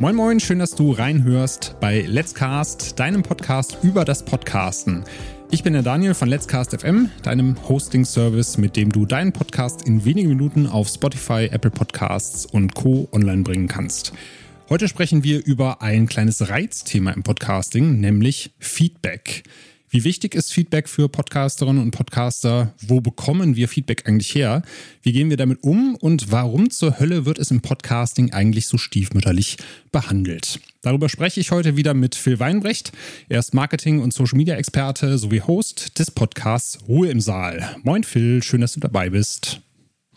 Moin Moin, schön, dass du reinhörst bei Let's Cast, deinem Podcast über das Podcasten. Ich bin der Daniel von Let's Cast FM, deinem Hosting-Service, mit dem du deinen Podcast in wenigen Minuten auf Spotify, Apple Podcasts und Co. online bringen kannst. Heute sprechen wir über ein kleines Reizthema im Podcasting, nämlich Feedback. Wie wichtig ist Feedback für Podcasterinnen und Podcaster? Wo bekommen wir Feedback eigentlich her? Wie gehen wir damit um? Und warum zur Hölle wird es im Podcasting eigentlich so stiefmütterlich behandelt? Darüber spreche ich heute wieder mit Phil Weinbrecht. Er ist Marketing- und Social-Media-Experte sowie Host des Podcasts Ruhe im Saal. Moin Phil, schön, dass du dabei bist.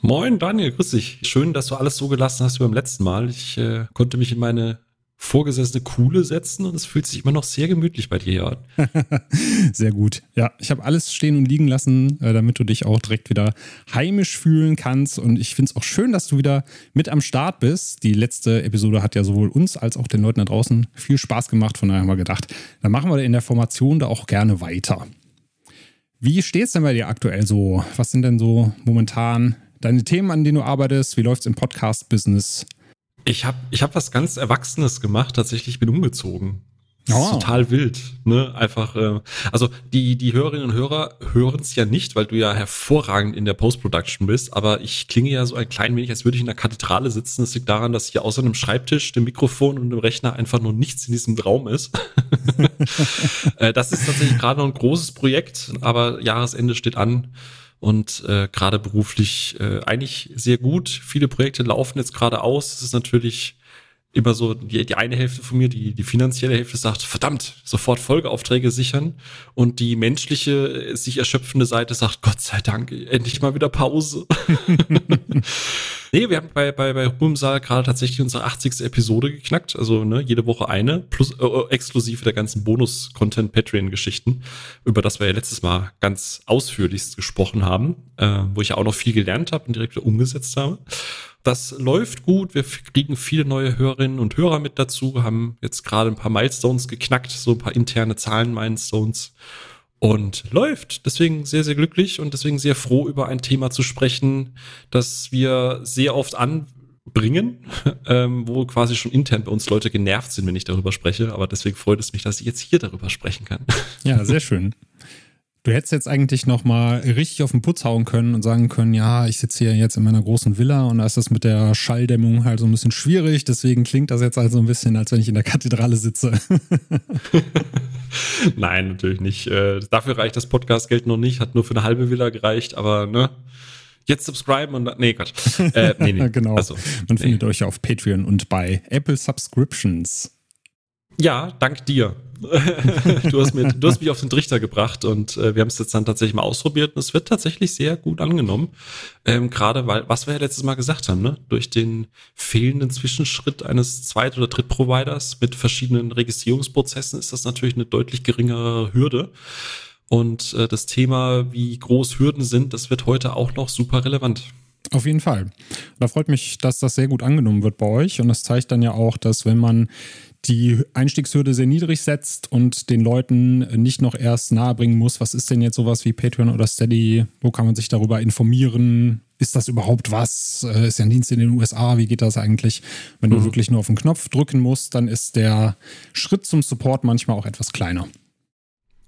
Moin Daniel, grüß dich. Schön, dass du alles so gelassen hast wie beim letzten Mal. Ich äh, konnte mich in meine vorgesessene Kuhle setzen und es fühlt sich immer noch sehr gemütlich bei dir an. sehr gut. Ja, ich habe alles stehen und liegen lassen, äh, damit du dich auch direkt wieder heimisch fühlen kannst. Und ich finde es auch schön, dass du wieder mit am Start bist. Die letzte Episode hat ja sowohl uns als auch den Leuten da draußen viel Spaß gemacht. Von daher haben wir gedacht, dann machen wir in der Formation da auch gerne weiter. Wie steht es denn bei dir aktuell so? Was sind denn so momentan deine Themen, an denen du arbeitest? Wie läuft es im Podcast-Business? Ich habe ich hab was ganz Erwachsenes gemacht, tatsächlich, ich bin umgezogen. Das oh. ist total wild, ne? Einfach, äh, also die, die Hörerinnen und Hörer hören es ja nicht, weil du ja hervorragend in der Post-Production bist, aber ich klinge ja so ein klein wenig, als würde ich in der Kathedrale sitzen. Das liegt daran, dass hier außer einem Schreibtisch, dem Mikrofon und dem Rechner einfach nur nichts in diesem Raum ist. äh, das ist tatsächlich gerade noch ein großes Projekt, aber Jahresende steht an und äh, gerade beruflich äh, eigentlich sehr gut. Viele Projekte laufen jetzt gerade aus. Es ist natürlich immer so die, die eine Hälfte von mir, die, die finanzielle Hälfte sagt, verdammt, sofort Folgeaufträge sichern. Und die menschliche, sich erschöpfende Seite sagt, Gott sei Dank, endlich mal wieder Pause. nee, wir haben bei, bei, bei Ruhmsaal gerade tatsächlich unsere 80. Episode geknackt. Also ne, jede Woche eine, plus äh, äh, exklusive der ganzen Bonus-Content-Patreon-Geschichten, über das wir ja letztes Mal ganz ausführlichst gesprochen haben, äh, wo ich ja auch noch viel gelernt habe und direkt umgesetzt habe. Das läuft gut. Wir kriegen viele neue Hörerinnen und Hörer mit dazu, haben jetzt gerade ein paar Milestones geknackt, so ein paar interne Zahlen-Milestones. Und läuft. Deswegen sehr, sehr glücklich und deswegen sehr froh, über ein Thema zu sprechen, das wir sehr oft anbringen, ähm, wo quasi schon intern bei uns Leute genervt sind, wenn ich darüber spreche. Aber deswegen freut es mich, dass ich jetzt hier darüber sprechen kann. Ja, sehr schön. Du hättest jetzt eigentlich noch mal richtig auf den Putz hauen können und sagen können, ja, ich sitze hier jetzt in meiner großen Villa und da ist das mit der Schalldämmung halt so ein bisschen schwierig. Deswegen klingt das jetzt also ein bisschen, als wenn ich in der Kathedrale sitze. Nein, natürlich nicht. Äh, dafür reicht das Podcast-Geld noch nicht, hat nur für eine halbe Villa gereicht, aber ne, jetzt subscriben und nee, Gott. Äh, nee, nee. genau. Also, Man nee. findet euch auf Patreon und bei Apple Subscriptions. Ja, dank dir. Du, hast mir, du hast mich auf den Trichter gebracht und äh, wir haben es jetzt dann tatsächlich mal ausprobiert und es wird tatsächlich sehr gut angenommen. Ähm, Gerade weil, was wir ja letztes Mal gesagt haben, ne? durch den fehlenden Zwischenschritt eines Zweit- oder Drittproviders mit verschiedenen Registrierungsprozessen ist das natürlich eine deutlich geringere Hürde. Und äh, das Thema, wie groß Hürden sind, das wird heute auch noch super relevant. Auf jeden Fall. Da freut mich, dass das sehr gut angenommen wird bei euch. Und das zeigt dann ja auch, dass wenn man die Einstiegshürde sehr niedrig setzt und den Leuten nicht noch erst nahebringen muss, was ist denn jetzt sowas wie Patreon oder Steady, wo kann man sich darüber informieren, ist das überhaupt was, äh, ist ja ein Dienst in den USA, wie geht das eigentlich? Wenn mhm. du wirklich nur auf den Knopf drücken musst, dann ist der Schritt zum Support manchmal auch etwas kleiner.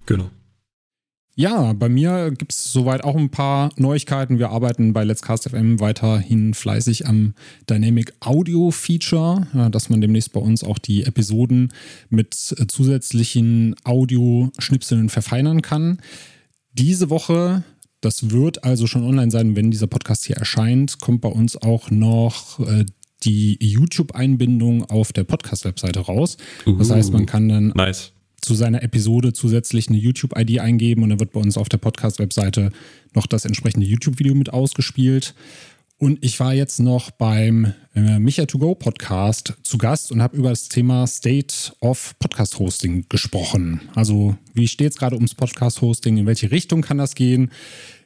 Genau. Ja, bei mir gibt es soweit auch ein paar Neuigkeiten. Wir arbeiten bei Let's Cast FM weiterhin fleißig am Dynamic Audio Feature, dass man demnächst bei uns auch die Episoden mit zusätzlichen Audioschnipseln verfeinern kann. Diese Woche, das wird also schon online sein, wenn dieser Podcast hier erscheint, kommt bei uns auch noch äh, die YouTube-Einbindung auf der Podcast-Webseite raus. Das heißt, man kann dann nice zu seiner Episode zusätzlich eine YouTube-ID eingeben und dann wird bei uns auf der Podcast-Webseite noch das entsprechende YouTube-Video mit ausgespielt. Und ich war jetzt noch beim äh, Micha to Go Podcast zu Gast und habe über das Thema State of Podcast Hosting gesprochen. Also, wie steht es gerade ums Podcast Hosting? In welche Richtung kann das gehen?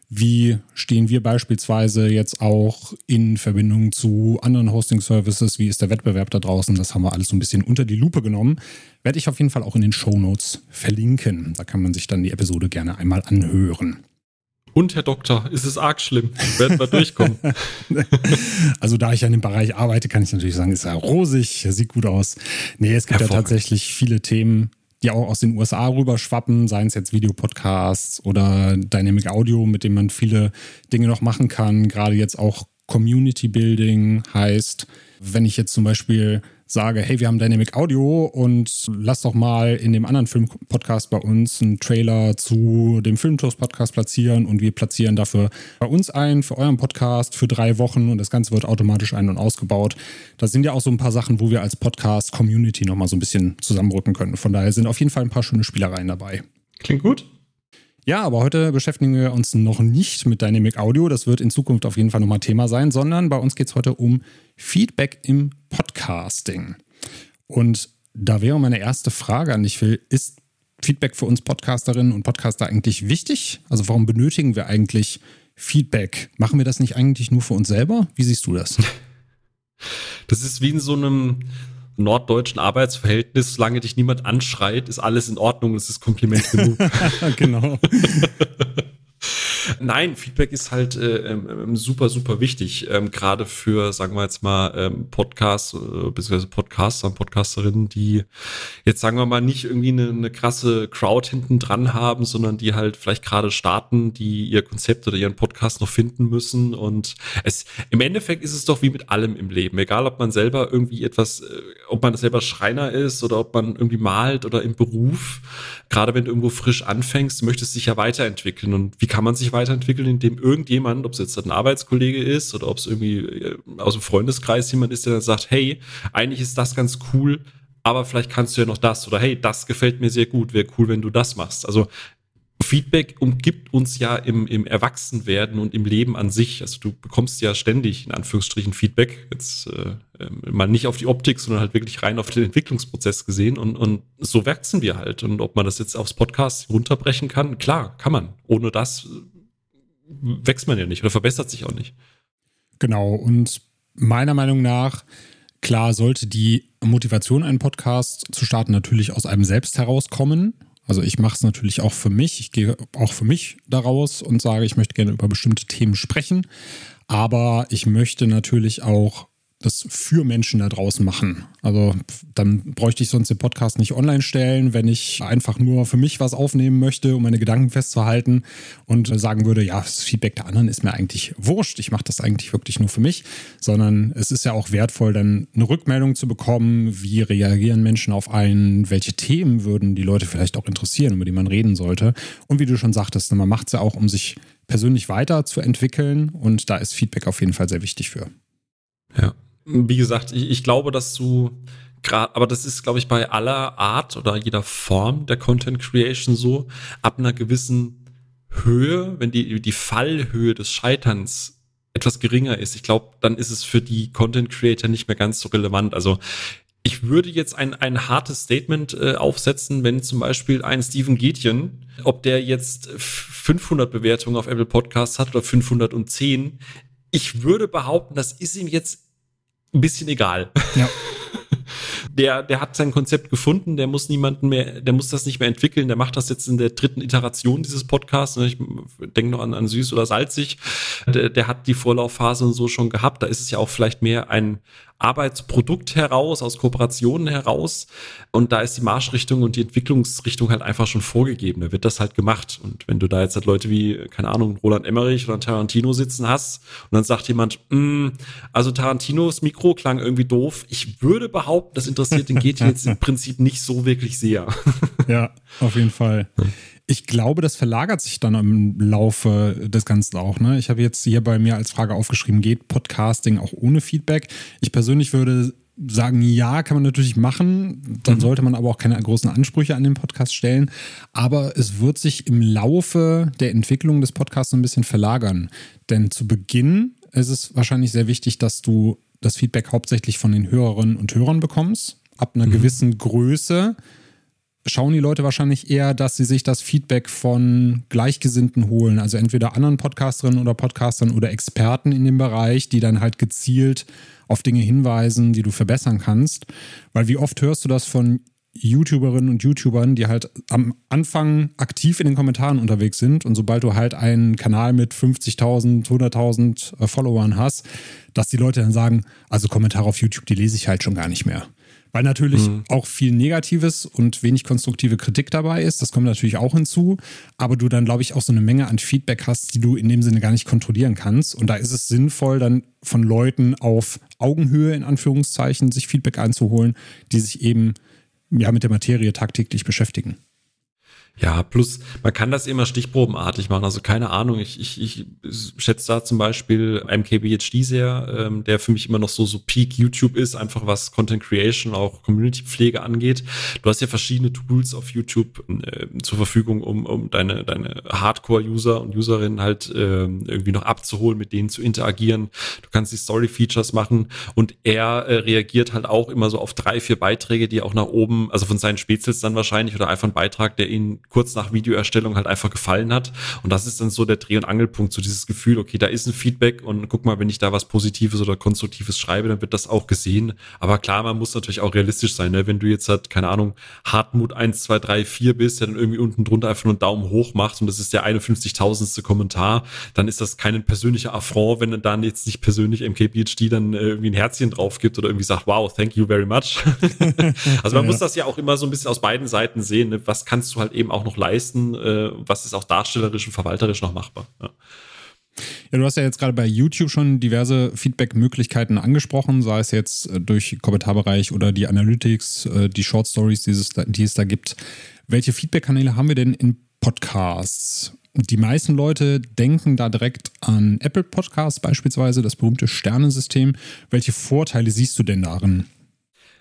Wie stehen wir beispielsweise jetzt auch in Verbindung zu anderen Hosting-Services? Wie ist der Wettbewerb da draußen? Das haben wir alles so ein bisschen unter die Lupe genommen. Werde ich auf jeden Fall auch in den Show Notes verlinken. Da kann man sich dann die Episode gerne einmal anhören. Und Herr Doktor, ist es arg schlimm? Werden wir durchkommen? also da ich ja in dem Bereich arbeite, kann ich natürlich sagen, ist ja rosig, sieht gut aus. Nee, es gibt ja tatsächlich viele Themen, die auch aus den USA rüberschwappen, seien es jetzt Videopodcasts oder Dynamic Audio, mit dem man viele Dinge noch machen kann. Gerade jetzt auch Community Building heißt, wenn ich jetzt zum Beispiel sage, hey, wir haben Dynamic Audio und lass doch mal in dem anderen Film-Podcast bei uns einen Trailer zu dem Filmtours-Podcast platzieren und wir platzieren dafür bei uns ein, für euren Podcast, für drei Wochen und das Ganze wird automatisch ein- und ausgebaut. Das sind ja auch so ein paar Sachen, wo wir als Podcast-Community nochmal so ein bisschen zusammenrücken können. Von daher sind auf jeden Fall ein paar schöne Spielereien dabei. Klingt gut. Ja, aber heute beschäftigen wir uns noch nicht mit Dynamic Audio. Das wird in Zukunft auf jeden Fall nochmal Thema sein, sondern bei uns geht es heute um Feedback im Podcasting. Und da wäre meine erste Frage an dich, Phil. Ist Feedback für uns Podcasterinnen und Podcaster eigentlich wichtig? Also warum benötigen wir eigentlich Feedback? Machen wir das nicht eigentlich nur für uns selber? Wie siehst du das? Das ist wie in so einem norddeutschen Arbeitsverhältnis, solange dich niemand anschreit, ist alles in Ordnung, das ist Kompliment genug. genau. Nein, Feedback ist halt äh, ähm, super, super wichtig. Ähm, Gerade für, sagen wir jetzt mal, ähm, Podcasts, äh, beziehungsweise Podcaster und Podcasterinnen, die jetzt, sagen wir mal, nicht irgendwie eine, eine krasse Crowd hinten dran haben, sondern die halt vielleicht gerade starten, die ihr Konzept oder ihren Podcast noch finden müssen. Und es im Endeffekt ist es doch wie mit allem im Leben. Egal, ob man selber irgendwie etwas, äh, ob man selber Schreiner ist oder ob man irgendwie malt oder im Beruf. Gerade wenn du irgendwo frisch anfängst, du möchtest dich ja weiterentwickeln. Und wie kann man sich weiterentwickeln, indem irgendjemand, ob es jetzt ein Arbeitskollege ist oder ob es irgendwie äh, aus dem Freundeskreis jemand ist, der dann sagt, hey, eigentlich ist das ganz cool, aber vielleicht kannst du ja noch das oder hey, das gefällt mir sehr gut, wäre cool, wenn du das machst. Also Feedback umgibt uns ja im, im Erwachsenwerden und im Leben an sich. Also du bekommst ja ständig in Anführungsstrichen Feedback. Jetzt äh, ähm, mal nicht auf die Optik, sondern halt wirklich rein auf den Entwicklungsprozess gesehen. Und, und so wachsen wir halt. Und ob man das jetzt aufs Podcast runterbrechen kann, klar, kann man. Ohne das äh, wächst man ja nicht oder verbessert sich auch nicht. Genau. Und meiner Meinung nach, klar, sollte die Motivation, einen Podcast zu starten, natürlich aus einem selbst herauskommen. Also ich mache es natürlich auch für mich. Ich gehe auch für mich daraus und sage, ich möchte gerne über bestimmte Themen sprechen. Aber ich möchte natürlich auch das für Menschen da draußen machen. Also dann bräuchte ich sonst den Podcast nicht online stellen, wenn ich einfach nur für mich was aufnehmen möchte, um meine Gedanken festzuhalten und sagen würde, ja, das Feedback der anderen ist mir eigentlich wurscht. Ich mache das eigentlich wirklich nur für mich, sondern es ist ja auch wertvoll, dann eine Rückmeldung zu bekommen, wie reagieren Menschen auf einen, welche Themen würden die Leute vielleicht auch interessieren, über die man reden sollte. Und wie du schon sagtest, man macht es ja auch, um sich persönlich weiterzuentwickeln und da ist Feedback auf jeden Fall sehr wichtig für. Ja, wie gesagt, ich, ich glaube, dass du gerade, aber das ist, glaube ich, bei aller Art oder jeder Form der Content Creation so, ab einer gewissen Höhe, wenn die, die Fallhöhe des Scheiterns etwas geringer ist, ich glaube, dann ist es für die Content Creator nicht mehr ganz so relevant. Also ich würde jetzt ein, ein hartes Statement äh, aufsetzen, wenn zum Beispiel ein Steven Gätjen, ob der jetzt 500 Bewertungen auf Apple Podcasts hat oder 510, ich würde behaupten, das ist ihm jetzt ein bisschen egal. Ja. Der, der hat sein Konzept gefunden, der muss niemanden mehr, der muss das nicht mehr entwickeln, der macht das jetzt in der dritten Iteration dieses Podcasts. Ich denke noch an, an süß oder salzig. Der, der hat die Vorlaufphase und so schon gehabt. Da ist es ja auch vielleicht mehr ein, Arbeitsprodukt heraus, aus Kooperationen heraus. Und da ist die Marschrichtung und die Entwicklungsrichtung halt einfach schon vorgegeben. Da wird das halt gemacht. Und wenn du da jetzt halt Leute wie, keine Ahnung, Roland Emmerich oder Tarantino sitzen hast und dann sagt jemand, mm, also Tarantinos Mikro klang irgendwie doof. Ich würde behaupten, das interessiert den GT jetzt im Prinzip nicht so wirklich sehr. ja, auf jeden Fall. Ich glaube, das verlagert sich dann im Laufe des Ganzen auch. Ne? Ich habe jetzt hier bei mir als Frage aufgeschrieben, geht Podcasting auch ohne Feedback? Ich persönlich würde sagen, ja, kann man natürlich machen. Dann mhm. sollte man aber auch keine großen Ansprüche an den Podcast stellen. Aber es wird sich im Laufe der Entwicklung des Podcasts ein bisschen verlagern. Denn zu Beginn ist es wahrscheinlich sehr wichtig, dass du das Feedback hauptsächlich von den Hörerinnen und Hörern bekommst. Ab einer mhm. gewissen Größe schauen die Leute wahrscheinlich eher, dass sie sich das Feedback von Gleichgesinnten holen. Also entweder anderen Podcasterinnen oder Podcastern oder Experten in dem Bereich, die dann halt gezielt auf Dinge hinweisen, die du verbessern kannst. Weil wie oft hörst du das von YouTuberinnen und YouTubern, die halt am Anfang aktiv in den Kommentaren unterwegs sind und sobald du halt einen Kanal mit 50.000, 100.000 äh, Followern hast, dass die Leute dann sagen, also Kommentare auf YouTube, die lese ich halt schon gar nicht mehr. Weil natürlich mhm. auch viel Negatives und wenig konstruktive Kritik dabei ist. Das kommt natürlich auch hinzu. Aber du dann, glaube ich, auch so eine Menge an Feedback hast, die du in dem Sinne gar nicht kontrollieren kannst. Und da ist es sinnvoll, dann von Leuten auf Augenhöhe, in Anführungszeichen, sich Feedback einzuholen, die sich eben ja mit der Materie tagtäglich beschäftigen. Ja, plus man kann das immer stichprobenartig machen. Also keine Ahnung, ich, ich, ich schätze da zum Beispiel MKBHD sehr, ähm, der für mich immer noch so, so Peak YouTube ist, einfach was Content Creation, auch Community-Pflege angeht. Du hast ja verschiedene Tools auf YouTube äh, zur Verfügung, um, um deine, deine Hardcore-User und Userinnen halt äh, irgendwie noch abzuholen, mit denen zu interagieren. Du kannst die Story-Features machen und er äh, reagiert halt auch immer so auf drei, vier Beiträge, die auch nach oben, also von seinen Spezies dann wahrscheinlich oder einfach ein Beitrag, der ihn kurz nach Videoerstellung halt einfach gefallen hat. Und das ist dann so der Dreh- und Angelpunkt, so dieses Gefühl, okay, da ist ein Feedback und guck mal, wenn ich da was Positives oder Konstruktives schreibe, dann wird das auch gesehen. Aber klar, man muss natürlich auch realistisch sein, ne? wenn du jetzt halt, keine Ahnung, Hartmut 1, 2, 3, 4 bist, der dann irgendwie unten drunter einfach nur einen Daumen hoch macht und das ist der 51.000. Kommentar, dann ist das kein persönlicher Affront, wenn dann jetzt nicht persönlich MKBHD dann äh, irgendwie ein Herzchen drauf gibt oder irgendwie sagt, wow, thank you very much. also man ja. muss das ja auch immer so ein bisschen aus beiden Seiten sehen. Ne? Was kannst du halt eben auch noch leisten? Äh, was ist auch darstellerisch und verwalterisch noch machbar? Ja. Ja, du hast ja jetzt gerade bei YouTube schon diverse Feedback-Möglichkeiten angesprochen, sei es jetzt äh, durch Kommentarbereich oder die Analytics, äh, die Short Stories, die es da gibt. Welche Feedback-Kanäle haben wir denn in Podcasts? Die meisten Leute denken da direkt an Apple Podcasts beispielsweise, das berühmte Sternensystem. Welche Vorteile siehst du denn darin?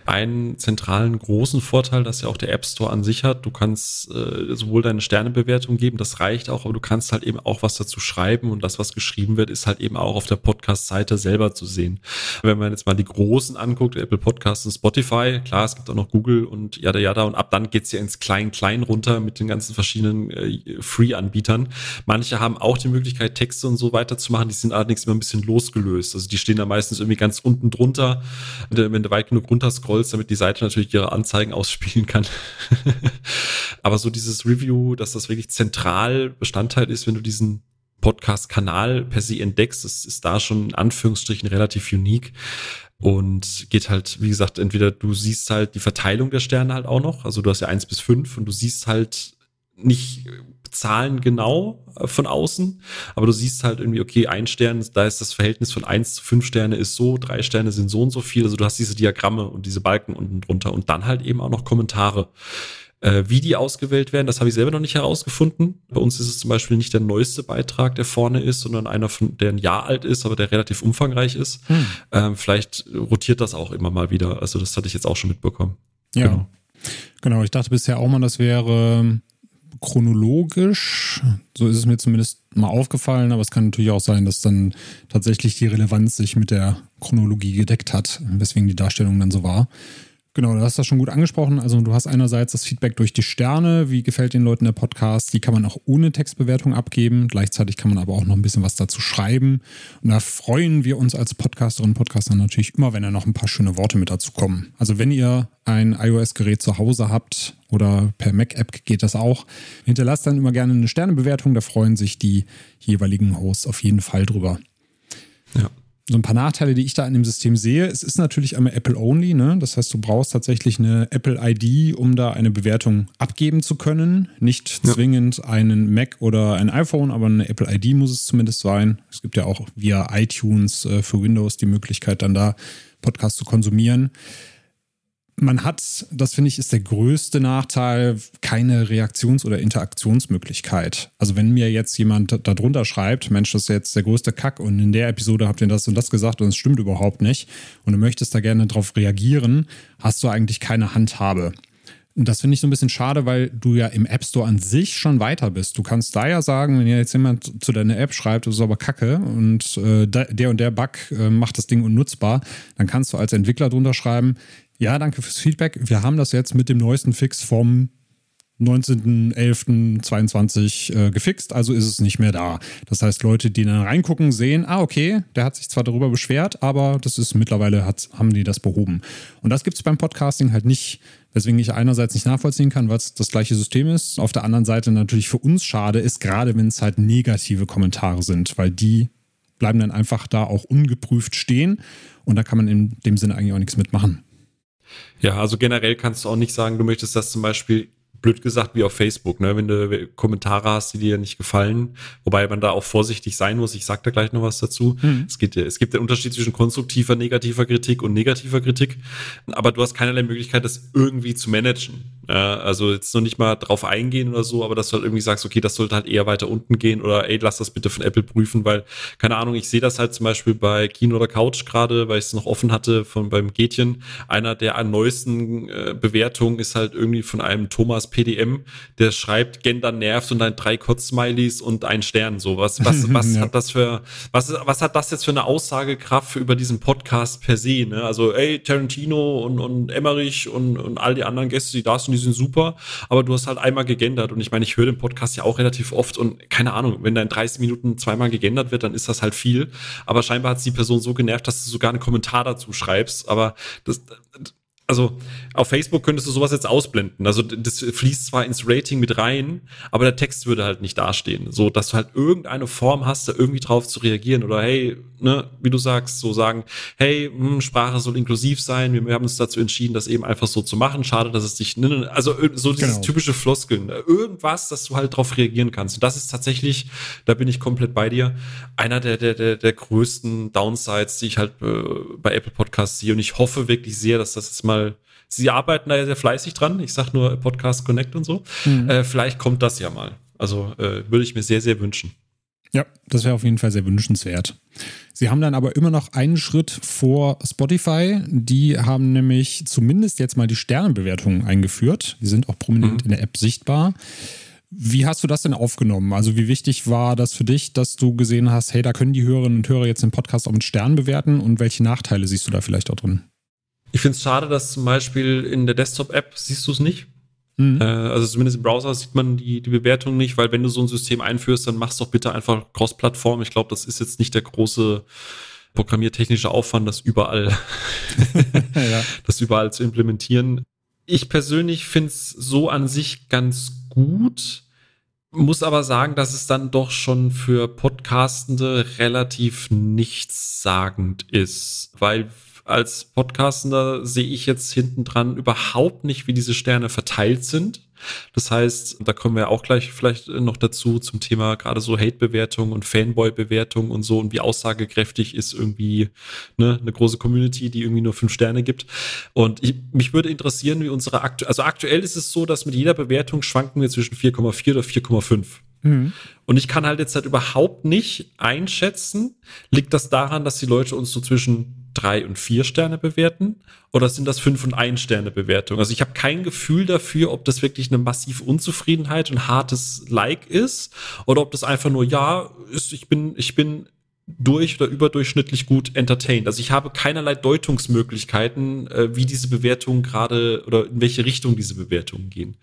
Einen zentralen großen Vorteil, dass ja auch der App Store an sich hat. Du kannst äh, sowohl deine Sternebewertung geben, das reicht auch, aber du kannst halt eben auch was dazu schreiben und das, was geschrieben wird, ist halt eben auch auf der Podcast-Seite selber zu sehen. Wenn man jetzt mal die großen anguckt, Apple Podcasts und Spotify, klar, es gibt auch noch Google und yada yada und ab dann geht's ja ins Klein-Klein runter mit den ganzen verschiedenen äh, Free-Anbietern. Manche haben auch die Möglichkeit, Texte und so weiter zu machen, die sind allerdings immer ein bisschen losgelöst. Also die stehen da meistens irgendwie ganz unten drunter. Wenn du weit genug runter scrollst, damit die Seite natürlich ihre Anzeigen ausspielen kann. Aber so dieses Review, dass das wirklich zentral Bestandteil ist, wenn du diesen Podcast-Kanal per se entdeckst, das ist da schon in Anführungsstrichen relativ unique und geht halt, wie gesagt, entweder du siehst halt die Verteilung der Sterne halt auch noch, also du hast ja eins bis fünf und du siehst halt nicht Zahlen genau äh, von außen, aber du siehst halt irgendwie, okay, ein Stern, da ist das Verhältnis von eins zu fünf Sterne ist so, drei Sterne sind so und so viel. Also du hast diese Diagramme und diese Balken unten drunter und dann halt eben auch noch Kommentare. Äh, wie die ausgewählt werden, das habe ich selber noch nicht herausgefunden. Bei uns ist es zum Beispiel nicht der neueste Beitrag, der vorne ist, sondern einer, von, der ein Jahr alt ist, aber der relativ umfangreich ist. Hm. Ähm, vielleicht rotiert das auch immer mal wieder. Also das hatte ich jetzt auch schon mitbekommen. Ja. Genau. Genau, ich dachte bisher auch mal, das wäre chronologisch. So ist es mir zumindest mal aufgefallen, aber es kann natürlich auch sein, dass dann tatsächlich die Relevanz sich mit der Chronologie gedeckt hat, weswegen die Darstellung dann so war. Genau, du hast das schon gut angesprochen. Also du hast einerseits das Feedback durch die Sterne, wie gefällt den Leuten der Podcast, die kann man auch ohne Textbewertung abgeben. Gleichzeitig kann man aber auch noch ein bisschen was dazu schreiben. Und da freuen wir uns als Podcasterinnen und Podcaster natürlich immer, wenn da noch ein paar schöne Worte mit dazu kommen. Also wenn ihr ein iOS-Gerät zu Hause habt oder per Mac-App geht das auch, hinterlasst dann immer gerne eine Sternebewertung. Da freuen sich die jeweiligen Hosts auf jeden Fall drüber. Ja so ein paar Nachteile, die ich da an dem System sehe. Es ist natürlich einmal Apple-only, ne? Das heißt, du brauchst tatsächlich eine Apple-ID, um da eine Bewertung abgeben zu können. Nicht ja. zwingend einen Mac oder ein iPhone, aber eine Apple-ID muss es zumindest sein. Es gibt ja auch via iTunes äh, für Windows die Möglichkeit, dann da Podcasts zu konsumieren man hat, das finde ich, ist der größte Nachteil, keine Reaktions- oder Interaktionsmöglichkeit. Also wenn mir jetzt jemand darunter schreibt, Mensch, das ist jetzt der größte Kack und in der Episode habt ihr das und das gesagt und es stimmt überhaupt nicht und du möchtest da gerne drauf reagieren, hast du eigentlich keine Handhabe. Und das finde ich so ein bisschen schade, weil du ja im App Store an sich schon weiter bist. Du kannst da ja sagen, wenn jetzt jemand zu deiner App schreibt, das ist aber kacke und äh, der und der Bug äh, macht das Ding unnutzbar, dann kannst du als Entwickler drunter schreiben, ja, danke fürs Feedback. Wir haben das jetzt mit dem neuesten Fix vom 19.11.22 äh, gefixt, also ist es nicht mehr da. Das heißt, Leute, die dann reingucken, sehen, ah, okay, der hat sich zwar darüber beschwert, aber das ist mittlerweile, hat, haben die das behoben. Und das gibt es beim Podcasting halt nicht, weswegen ich einerseits nicht nachvollziehen kann, was das gleiche System ist. Auf der anderen Seite natürlich für uns schade ist, gerade wenn es halt negative Kommentare sind, weil die bleiben dann einfach da auch ungeprüft stehen und da kann man in dem Sinne eigentlich auch nichts mitmachen. Ja, also generell kannst du auch nicht sagen, du möchtest das zum Beispiel blöd gesagt wie auf Facebook, ne? wenn du Kommentare hast, die dir nicht gefallen, wobei man da auch vorsichtig sein muss. Ich sag da gleich noch was dazu. Mhm. Es, geht, es gibt den Unterschied zwischen konstruktiver, negativer Kritik und negativer Kritik, aber du hast keinerlei Möglichkeit, das irgendwie zu managen. Ja, also jetzt noch nicht mal drauf eingehen oder so, aber dass du halt irgendwie sagst, okay, das sollte halt eher weiter unten gehen oder ey, lass das bitte von Apple prüfen, weil, keine Ahnung, ich sehe das halt zum Beispiel bei Kino oder Couch gerade, weil ich es noch offen hatte von beim Gätchen. Einer der neuesten äh, Bewertungen ist halt irgendwie von einem Thomas PDM, der schreibt, Gender nervt und dann drei Kotz-Smileys und ein Stern. So, was, was, was ja. hat das für, was, was hat das jetzt für eine Aussagekraft über diesen Podcast per se? Ne? Also, ey, Tarantino und, und Emmerich und, und all die anderen Gäste, die da sind, die sind super, aber du hast halt einmal gegendert und ich meine, ich höre den Podcast ja auch relativ oft und keine Ahnung, wenn da in 30 Minuten zweimal gegendert wird, dann ist das halt viel, aber scheinbar hat es die Person so genervt, dass du sogar einen Kommentar dazu schreibst, aber das, also auf Facebook könntest du sowas jetzt ausblenden. Also das fließt zwar ins Rating mit rein, aber der Text würde halt nicht dastehen. So, dass du halt irgendeine Form hast, da irgendwie drauf zu reagieren oder hey, ne, wie du sagst, so sagen, hey, mh, hm, Sprache soll inklusiv sein. Wir, wir, haben uns dazu entschieden, das eben einfach so zu machen. Schade, dass es dich, ne, ne also so dieses genau. typische Floskeln. Irgendwas, dass du halt drauf reagieren kannst. Und das ist tatsächlich, da bin ich komplett bei dir, einer der, der, der, der größten Downsides, die ich halt äh, bei Apple Podcasts sehe. Und ich hoffe wirklich sehr, dass das jetzt mal mal, sie arbeiten da ja sehr fleißig dran. Ich sag nur Podcast Connect und so. Mhm. Äh, vielleicht kommt das ja mal. Also äh, würde ich mir sehr, sehr wünschen. Ja, das wäre auf jeden Fall sehr wünschenswert. Sie haben dann aber immer noch einen Schritt vor Spotify. Die haben nämlich zumindest jetzt mal die Sternenbewertungen eingeführt. Die sind auch prominent mhm. in der App sichtbar. Wie hast du das denn aufgenommen? Also wie wichtig war das für dich, dass du gesehen hast, hey, da können die Hörerinnen und Hörer jetzt den Podcast auch mit Sternen bewerten und welche Nachteile siehst du da vielleicht auch drin? Ich finde es schade, dass zum Beispiel in der Desktop-App siehst du es nicht. Mhm. Äh, also zumindest im Browser sieht man die, die Bewertung nicht, weil wenn du so ein System einführst, dann machst doch bitte einfach Cross-Plattform. Ich glaube, das ist jetzt nicht der große programmiertechnische Aufwand, das überall, ja. das überall zu implementieren. Ich persönlich finde es so an sich ganz gut, muss aber sagen, dass es dann doch schon für Podcastende relativ nichtssagend ist, weil als Podcastender sehe ich jetzt hinten dran überhaupt nicht, wie diese Sterne verteilt sind. Das heißt, da kommen wir auch gleich vielleicht noch dazu zum Thema gerade so Hate-Bewertung und Fanboy-Bewertung und so und wie aussagekräftig ist irgendwie ne, eine große Community, die irgendwie nur fünf Sterne gibt. Und ich, mich würde interessieren, wie unsere aktuell, also aktuell ist es so, dass mit jeder Bewertung schwanken wir zwischen 4,4 oder 4,5. Mhm. Und ich kann halt jetzt halt überhaupt nicht einschätzen, liegt das daran, dass die Leute uns so zwischen drei und vier Sterne bewerten oder sind das fünf und ein Sterne Bewertung? Also ich habe kein Gefühl dafür, ob das wirklich eine massive Unzufriedenheit und hartes Like ist oder ob das einfach nur ja ist. Ich bin ich bin durch oder überdurchschnittlich gut entertained. Also ich habe keinerlei Deutungsmöglichkeiten, äh, wie diese Bewertungen gerade oder in welche Richtung diese Bewertungen gehen.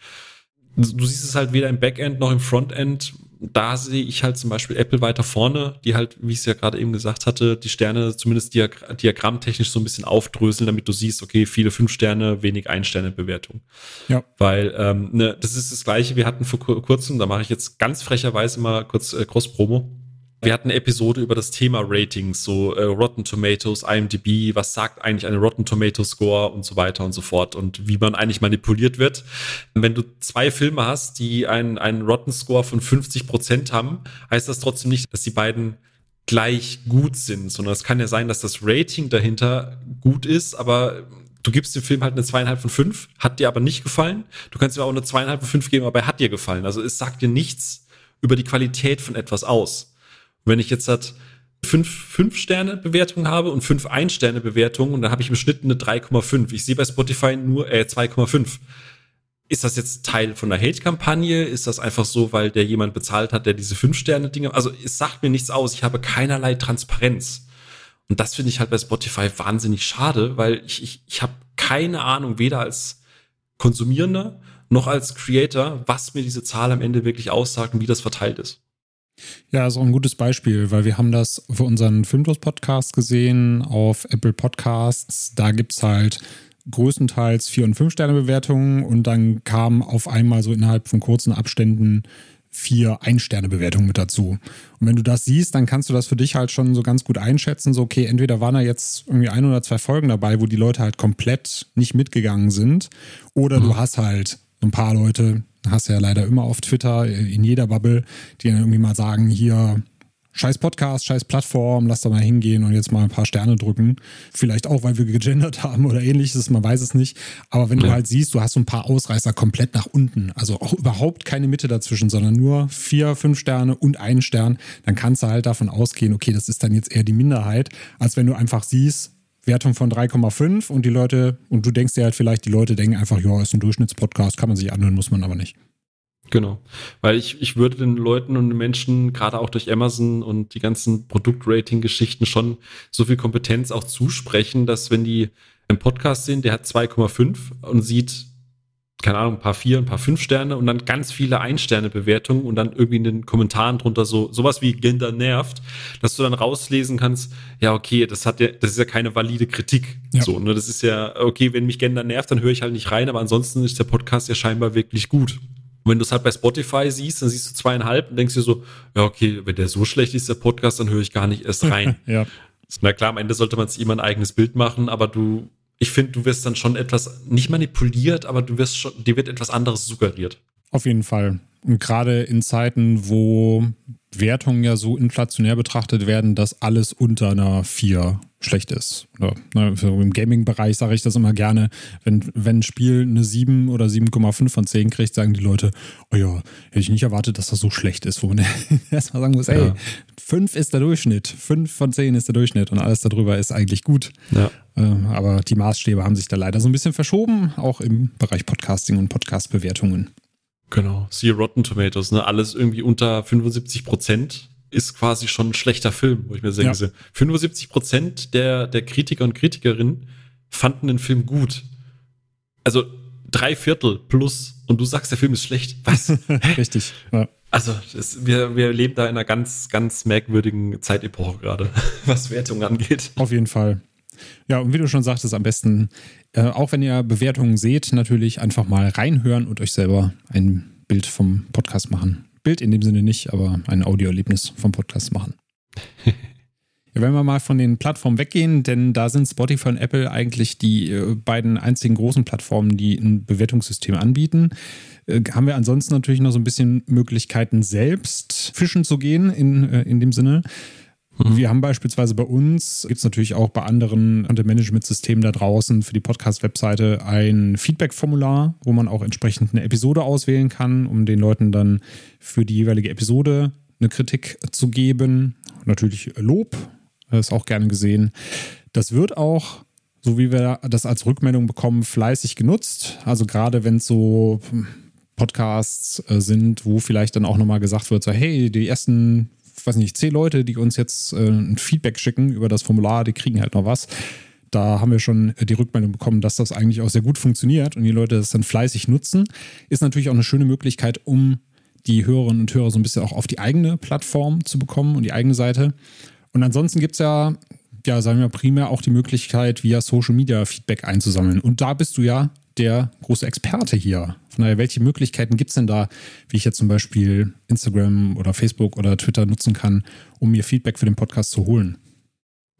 Du siehst es halt weder im Backend noch im Frontend da sehe ich halt zum Beispiel Apple weiter vorne, die halt, wie ich es ja gerade eben gesagt hatte, die Sterne zumindest diag diagrammtechnisch so ein bisschen aufdröseln, damit du siehst, okay, viele fünf Sterne, wenig Ein-Sterne-Bewertung. Ja. Weil, ähm, ne, das ist das Gleiche, wir hatten vor kurzem, da mache ich jetzt ganz frecherweise mal kurz äh, Cross-Promo wir hatten eine Episode über das Thema Ratings, so äh, Rotten Tomatoes, IMDb, was sagt eigentlich eine Rotten Tomato Score und so weiter und so fort und wie man eigentlich manipuliert wird. Wenn du zwei Filme hast, die einen, einen Rotten Score von 50 Prozent haben, heißt das trotzdem nicht, dass die beiden gleich gut sind, sondern es kann ja sein, dass das Rating dahinter gut ist, aber du gibst dem Film halt eine zweieinhalb von fünf, hat dir aber nicht gefallen. Du kannst ihm auch eine zweieinhalb von fünf geben, aber er hat dir gefallen. Also es sagt dir nichts über die Qualität von etwas aus. Wenn ich jetzt halt fünf, fünf Sterne Bewertungen habe und fünf Ein Sterne Bewertungen und dann habe ich im Schnitt eine 3,5. Ich sehe bei Spotify nur äh, 2,5. Ist das jetzt Teil von einer Hate-Kampagne? Ist das einfach so, weil der jemand bezahlt hat, der diese fünf Sterne Dinge? Also es sagt mir nichts aus. Ich habe keinerlei Transparenz. Und das finde ich halt bei Spotify wahnsinnig schade, weil ich, ich, ich habe keine Ahnung, weder als Konsumierender noch als Creator, was mir diese Zahl am Ende wirklich aussagt und wie das verteilt ist. Ja, ist auch ein gutes Beispiel, weil wir haben das für unseren Filmlos-Podcast gesehen auf Apple Podcasts. Da gibt es halt größtenteils vier und fünf Sterne Bewertungen und dann kamen auf einmal so innerhalb von kurzen Abständen vier Ein-Sterne-Bewertungen mit dazu. Und wenn du das siehst, dann kannst du das für dich halt schon so ganz gut einschätzen. So, okay, entweder waren da jetzt irgendwie ein oder zwei Folgen dabei, wo die Leute halt komplett nicht mitgegangen sind, oder mhm. du hast halt ein paar Leute, hast ja leider immer auf Twitter, in jeder Bubble, die dann irgendwie mal sagen, hier, scheiß Podcast, scheiß Plattform, lass da mal hingehen und jetzt mal ein paar Sterne drücken. Vielleicht auch, weil wir gegendert haben oder ähnliches, man weiß es nicht. Aber wenn ja. du halt siehst, du hast so ein paar Ausreißer komplett nach unten, also auch überhaupt keine Mitte dazwischen, sondern nur vier, fünf Sterne und einen Stern, dann kannst du halt davon ausgehen, okay, das ist dann jetzt eher die Minderheit, als wenn du einfach siehst, Wertung von 3,5 und die Leute, und du denkst dir halt vielleicht, die Leute denken einfach, ja, ist ein Durchschnittspodcast, kann man sich anhören, muss man aber nicht. Genau. Weil ich, ich würde den Leuten und den Menschen, gerade auch durch Amazon und die ganzen Produktrating-Geschichten, schon so viel Kompetenz auch zusprechen, dass wenn die einen Podcast sehen, der hat 2,5 und sieht, keine Ahnung, ein paar vier, ein paar fünf Sterne und dann ganz viele Ein-Sterne-Bewertungen und dann irgendwie in den Kommentaren drunter so, sowas wie Gender nervt, dass du dann rauslesen kannst, ja, okay, das hat ja, das ist ja keine valide Kritik. Ja. So, ne, das ist ja, okay, wenn mich Gender nervt, dann höre ich halt nicht rein, aber ansonsten ist der Podcast ja scheinbar wirklich gut. Und wenn du es halt bei Spotify siehst, dann siehst du zweieinhalb und denkst dir so, ja, okay, wenn der so schlecht ist, der Podcast, dann höre ich gar nicht erst rein. ja. Na klar, am Ende sollte man sich immer ein eigenes Bild machen, aber du, ich finde, du wirst dann schon etwas, nicht manipuliert, aber du wirst schon, dir wird etwas anderes suggeriert. Auf jeden Fall. Und gerade in Zeiten, wo Wertungen ja so inflationär betrachtet werden, dass alles unter einer 4 schlecht ist. Oder, ne, Im Gaming-Bereich sage ich das immer gerne. Wenn, wenn ein Spiel eine 7 oder 7,5 von 10 kriegt, sagen die Leute, oh ja, hätte ich nicht erwartet, dass das so schlecht ist. Wo man erstmal sagen muss, ey, ja. 5 ist der Durchschnitt, 5 von 10 ist der Durchschnitt und alles darüber ist eigentlich gut. Ja. Äh, aber die Maßstäbe haben sich da leider so ein bisschen verschoben, auch im Bereich Podcasting und Podcast-Bewertungen. Genau, siehe Rotten Tomatoes, ne? Alles irgendwie unter 75 Prozent ist quasi schon ein schlechter Film, wo ich mir denke, ja. 75 Prozent der, der Kritiker und Kritikerinnen fanden den Film gut. Also drei Viertel plus und du sagst, der Film ist schlecht. Was? Richtig. Ja. Also das, wir, wir leben da in einer ganz, ganz merkwürdigen Zeitepoche gerade, was Wertung angeht. Auf jeden Fall. Ja, und wie du schon sagtest, am besten, äh, auch wenn ihr Bewertungen seht, natürlich einfach mal reinhören und euch selber ein Bild vom Podcast machen. Bild in dem Sinne nicht, aber ein Audioerlebnis vom Podcast machen. Ja, wenn wir mal von den Plattformen weggehen, denn da sind Spotify und Apple eigentlich die äh, beiden einzigen großen Plattformen, die ein Bewertungssystem anbieten, äh, haben wir ansonsten natürlich noch so ein bisschen Möglichkeiten, selbst fischen zu gehen in, äh, in dem Sinne. Mhm. Wir haben beispielsweise bei uns, gibt es natürlich auch bei anderen Management-Systemen da draußen für die Podcast-Webseite ein Feedback-Formular, wo man auch entsprechend eine Episode auswählen kann, um den Leuten dann für die jeweilige Episode eine Kritik zu geben. Natürlich Lob, ist auch gerne gesehen. Das wird auch so wie wir das als Rückmeldung bekommen, fleißig genutzt. Also gerade wenn es so Podcasts äh, sind, wo vielleicht dann auch nochmal gesagt wird, so hey, die ersten weiß nicht, zehn Leute, die uns jetzt äh, ein Feedback schicken über das Formular, die kriegen halt noch was. Da haben wir schon die Rückmeldung bekommen, dass das eigentlich auch sehr gut funktioniert und die Leute das dann fleißig nutzen. Ist natürlich auch eine schöne Möglichkeit, um die Hörerinnen und Hörer so ein bisschen auch auf die eigene Plattform zu bekommen und die eigene Seite. Und ansonsten gibt es ja, ja, sagen wir primär auch die Möglichkeit, via Social Media Feedback einzusammeln. Und da bist du ja der große Experte hier. Von daher, welche Möglichkeiten gibt es denn da, wie ich jetzt zum Beispiel Instagram oder Facebook oder Twitter nutzen kann, um mir Feedback für den Podcast zu holen?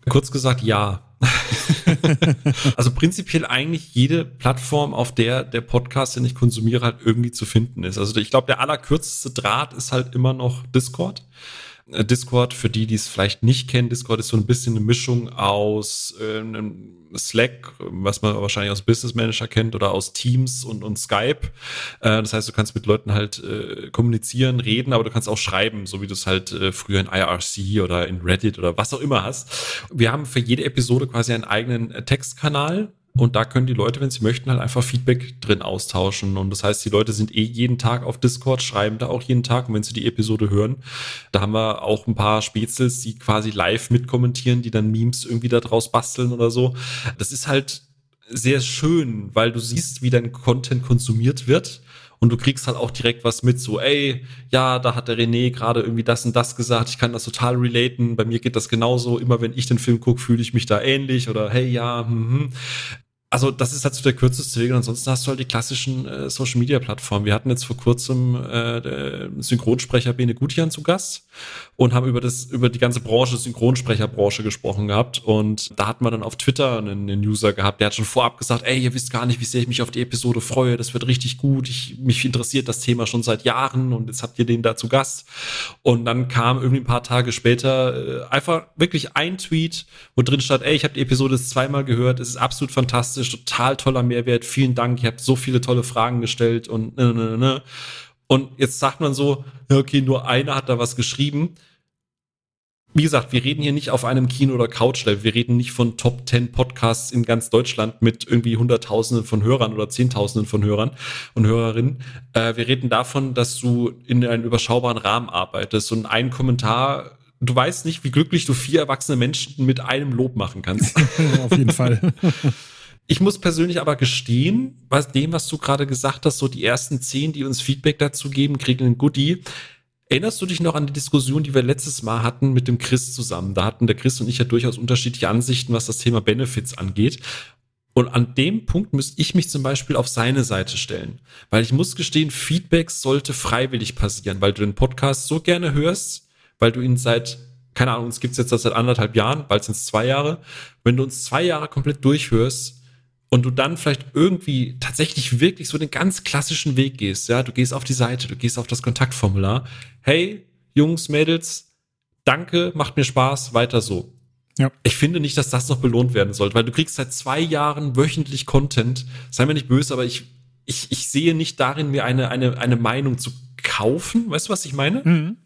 Kurz gesagt, ja. also prinzipiell eigentlich jede Plattform, auf der der Podcast, den ich konsumiere, halt irgendwie zu finden ist. Also ich glaube, der allerkürzeste Draht ist halt immer noch Discord. Äh, Discord, für die, die es vielleicht nicht kennen, Discord ist so ein bisschen eine Mischung aus äh, Slack, was man wahrscheinlich aus Business Manager kennt, oder aus Teams und, und Skype. Äh, das heißt, du kannst mit Leuten halt äh, kommunizieren, reden, aber du kannst auch schreiben, so wie du es halt äh, früher in IRC oder in Reddit oder was auch immer hast. Wir haben für jede Episode quasi einen eigenen äh, Textkanal, und da können die Leute, wenn sie möchten, halt einfach Feedback drin austauschen. Und das heißt, die Leute sind eh jeden Tag auf Discord, schreiben da auch jeden Tag. Und wenn sie die Episode hören, da haben wir auch ein paar Spezels, die quasi live mitkommentieren, die dann Memes irgendwie da draus basteln oder so. Das ist halt sehr schön, weil du siehst, wie dein Content konsumiert wird. Und du kriegst halt auch direkt was mit, so, ey, ja, da hat der René gerade irgendwie das und das gesagt, ich kann das total relaten, bei mir geht das genauso, immer wenn ich den Film gucke, fühle ich mich da ähnlich. Oder hey, ja, hm, hm also das ist halt so der kürzeste Weg und ansonsten hast du halt die klassischen äh, Social Media Plattformen. Wir hatten jetzt vor kurzem äh, Synchronsprecher Bene Gutian zu Gast und haben über das über die ganze Branche Synchronsprecherbranche gesprochen gehabt. Und da hat man dann auf Twitter einen, einen, User gehabt, der hat schon vorab gesagt, ey, ihr wisst gar nicht, wie sehr ich mich auf die Episode freue, das wird richtig gut. Ich mich interessiert das Thema schon seit Jahren und jetzt habt ihr den da zu Gast. Und dann kam irgendwie ein paar Tage später äh, einfach wirklich ein Tweet, wo drin stand, ey, ich habe die Episode zweimal gehört, es ist absolut fantastisch fantastisch, total toller Mehrwert, vielen Dank, ihr habt so viele tolle Fragen gestellt und ne, ne, ne. ne. Und jetzt sagt man so, okay, nur einer hat da was geschrieben. Wie gesagt, wir reden hier nicht auf einem Kino- oder Couchlevel. Wir reden nicht von Top 10 Podcasts in ganz Deutschland mit irgendwie Hunderttausenden von Hörern oder Zehntausenden von Hörern und Hörerinnen. Äh, wir reden davon, dass du in einem überschaubaren Rahmen arbeitest und ein Kommentar du weißt nicht, wie glücklich du vier erwachsene Menschen mit einem Lob machen kannst. Auf jeden Fall. Ich muss persönlich aber gestehen, was dem, was du gerade gesagt hast, so die ersten zehn, die uns Feedback dazu geben, kriegen ein Goodie. Erinnerst du dich noch an die Diskussion, die wir letztes Mal hatten mit dem Chris zusammen? Da hatten der Chris und ich ja durchaus unterschiedliche Ansichten, was das Thema Benefits angeht. Und an dem Punkt müsste ich mich zum Beispiel auf seine Seite stellen. Weil ich muss gestehen, Feedback sollte freiwillig passieren, weil du den Podcast so gerne hörst, weil du ihn seit, keine Ahnung, uns gibt's jetzt seit anderthalb Jahren, bald sind es zwei Jahre. Wenn du uns zwei Jahre komplett durchhörst, und du dann vielleicht irgendwie tatsächlich wirklich so den ganz klassischen Weg gehst, ja, du gehst auf die Seite, du gehst auf das Kontaktformular, hey, Jungs, Mädels, danke, macht mir Spaß, weiter so. Ja. Ich finde nicht, dass das noch belohnt werden sollte, weil du kriegst seit zwei Jahren wöchentlich Content. Sei mir nicht böse, aber ich, ich, ich sehe nicht darin, mir eine, eine, eine Meinung zu kaufen. Weißt du, was ich meine? Mhm.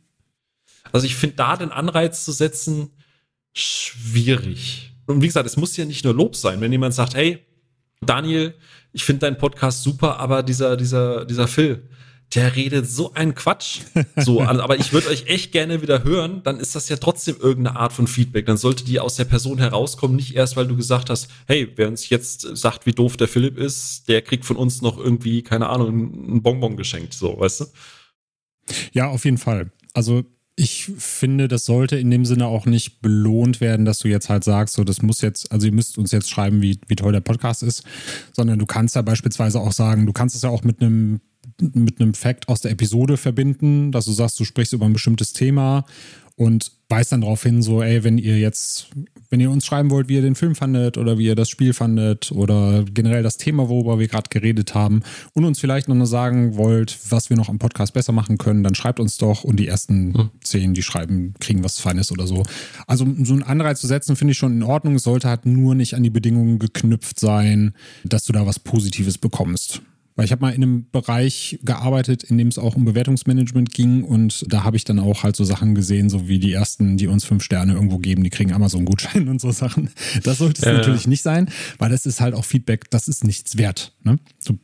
Also ich finde da den Anreiz zu setzen, schwierig. Und wie gesagt, es muss ja nicht nur Lob sein. Wenn jemand sagt, hey, Daniel, ich finde deinen Podcast super, aber dieser, dieser, dieser Phil, der redet so einen Quatsch. So, aber ich würde euch echt gerne wieder hören, dann ist das ja trotzdem irgendeine Art von Feedback. Dann sollte die aus der Person herauskommen, nicht erst, weil du gesagt hast, hey, wer uns jetzt sagt, wie doof der Philipp ist, der kriegt von uns noch irgendwie, keine Ahnung, ein Bonbon geschenkt, so, weißt du? Ja, auf jeden Fall. Also ich finde, das sollte in dem Sinne auch nicht belohnt werden, dass du jetzt halt sagst, so, das muss jetzt, also ihr müsst uns jetzt schreiben, wie, wie toll der Podcast ist, sondern du kannst ja beispielsweise auch sagen, du kannst es ja auch mit einem mit einem Fact aus der Episode verbinden, dass du sagst, du sprichst über ein bestimmtes Thema und weist dann darauf hin, so, ey, wenn ihr jetzt, wenn ihr uns schreiben wollt, wie ihr den Film fandet oder wie ihr das Spiel fandet oder generell das Thema, worüber wir gerade geredet haben und uns vielleicht noch sagen wollt, was wir noch am Podcast besser machen können, dann schreibt uns doch und die ersten hm. zehn, die schreiben, kriegen was Feines oder so. Also so einen Anreiz zu setzen, finde ich schon in Ordnung. Es sollte halt nur nicht an die Bedingungen geknüpft sein, dass du da was Positives bekommst. Weil ich habe mal in einem Bereich gearbeitet, in dem es auch um Bewertungsmanagement ging und da habe ich dann auch halt so Sachen gesehen, so wie die ersten, die uns fünf Sterne irgendwo geben, die kriegen Amazon-Gutschein und so Sachen. Das sollte es äh. natürlich nicht sein, weil das ist halt auch Feedback, das ist nichts wert. Ne? Du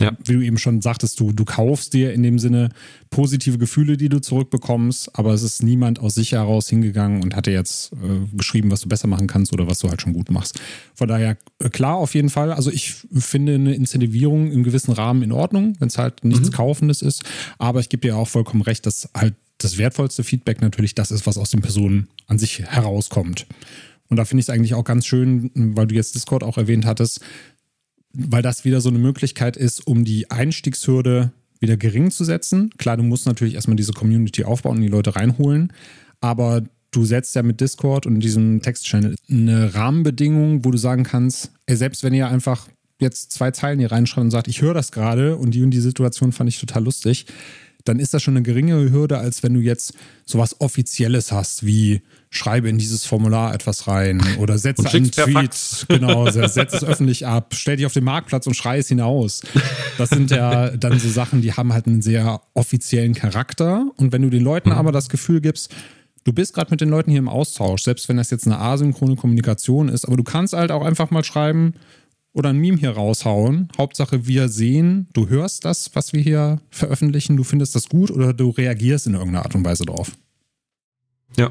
ja. Wie du eben schon sagtest, du, du kaufst dir in dem Sinne positive Gefühle, die du zurückbekommst, aber es ist niemand aus sich heraus hingegangen und hatte jetzt äh, geschrieben, was du besser machen kannst oder was du halt schon gut machst. Von daher, äh, klar, auf jeden Fall. Also ich finde eine Incentivierung im gewissen Rahmen in Ordnung, wenn es halt nichts mhm. Kaufendes ist. Aber ich gebe dir auch vollkommen recht, dass halt das wertvollste Feedback natürlich das ist, was aus den Personen an sich herauskommt. Und da finde ich es eigentlich auch ganz schön, weil du jetzt Discord auch erwähnt hattest, weil das wieder so eine Möglichkeit ist, um die Einstiegshürde wieder gering zu setzen. Klar, du musst natürlich erstmal diese Community aufbauen und die Leute reinholen, aber du setzt ja mit Discord und diesem Text-Channel eine Rahmenbedingung, wo du sagen kannst, ey, selbst wenn ihr einfach jetzt zwei Zeilen hier reinschreibt und sagt, ich höre das gerade und die und die Situation fand ich total lustig, dann ist das schon eine geringere Hürde, als wenn du jetzt sowas Offizielles hast, wie schreibe in dieses Formular etwas rein oder setze einen Tweet, genau, setze es öffentlich ab, stell dich auf den Marktplatz und schrei es hinaus. Das sind ja dann so Sachen, die haben halt einen sehr offiziellen Charakter. Und wenn du den Leuten mhm. aber das Gefühl gibst, du bist gerade mit den Leuten hier im Austausch, selbst wenn das jetzt eine asynchrone Kommunikation ist, aber du kannst halt auch einfach mal schreiben, oder ein Meme hier raushauen. Hauptsache, wir sehen, du hörst das, was wir hier veröffentlichen, du findest das gut oder du reagierst in irgendeiner Art und Weise drauf. Ja.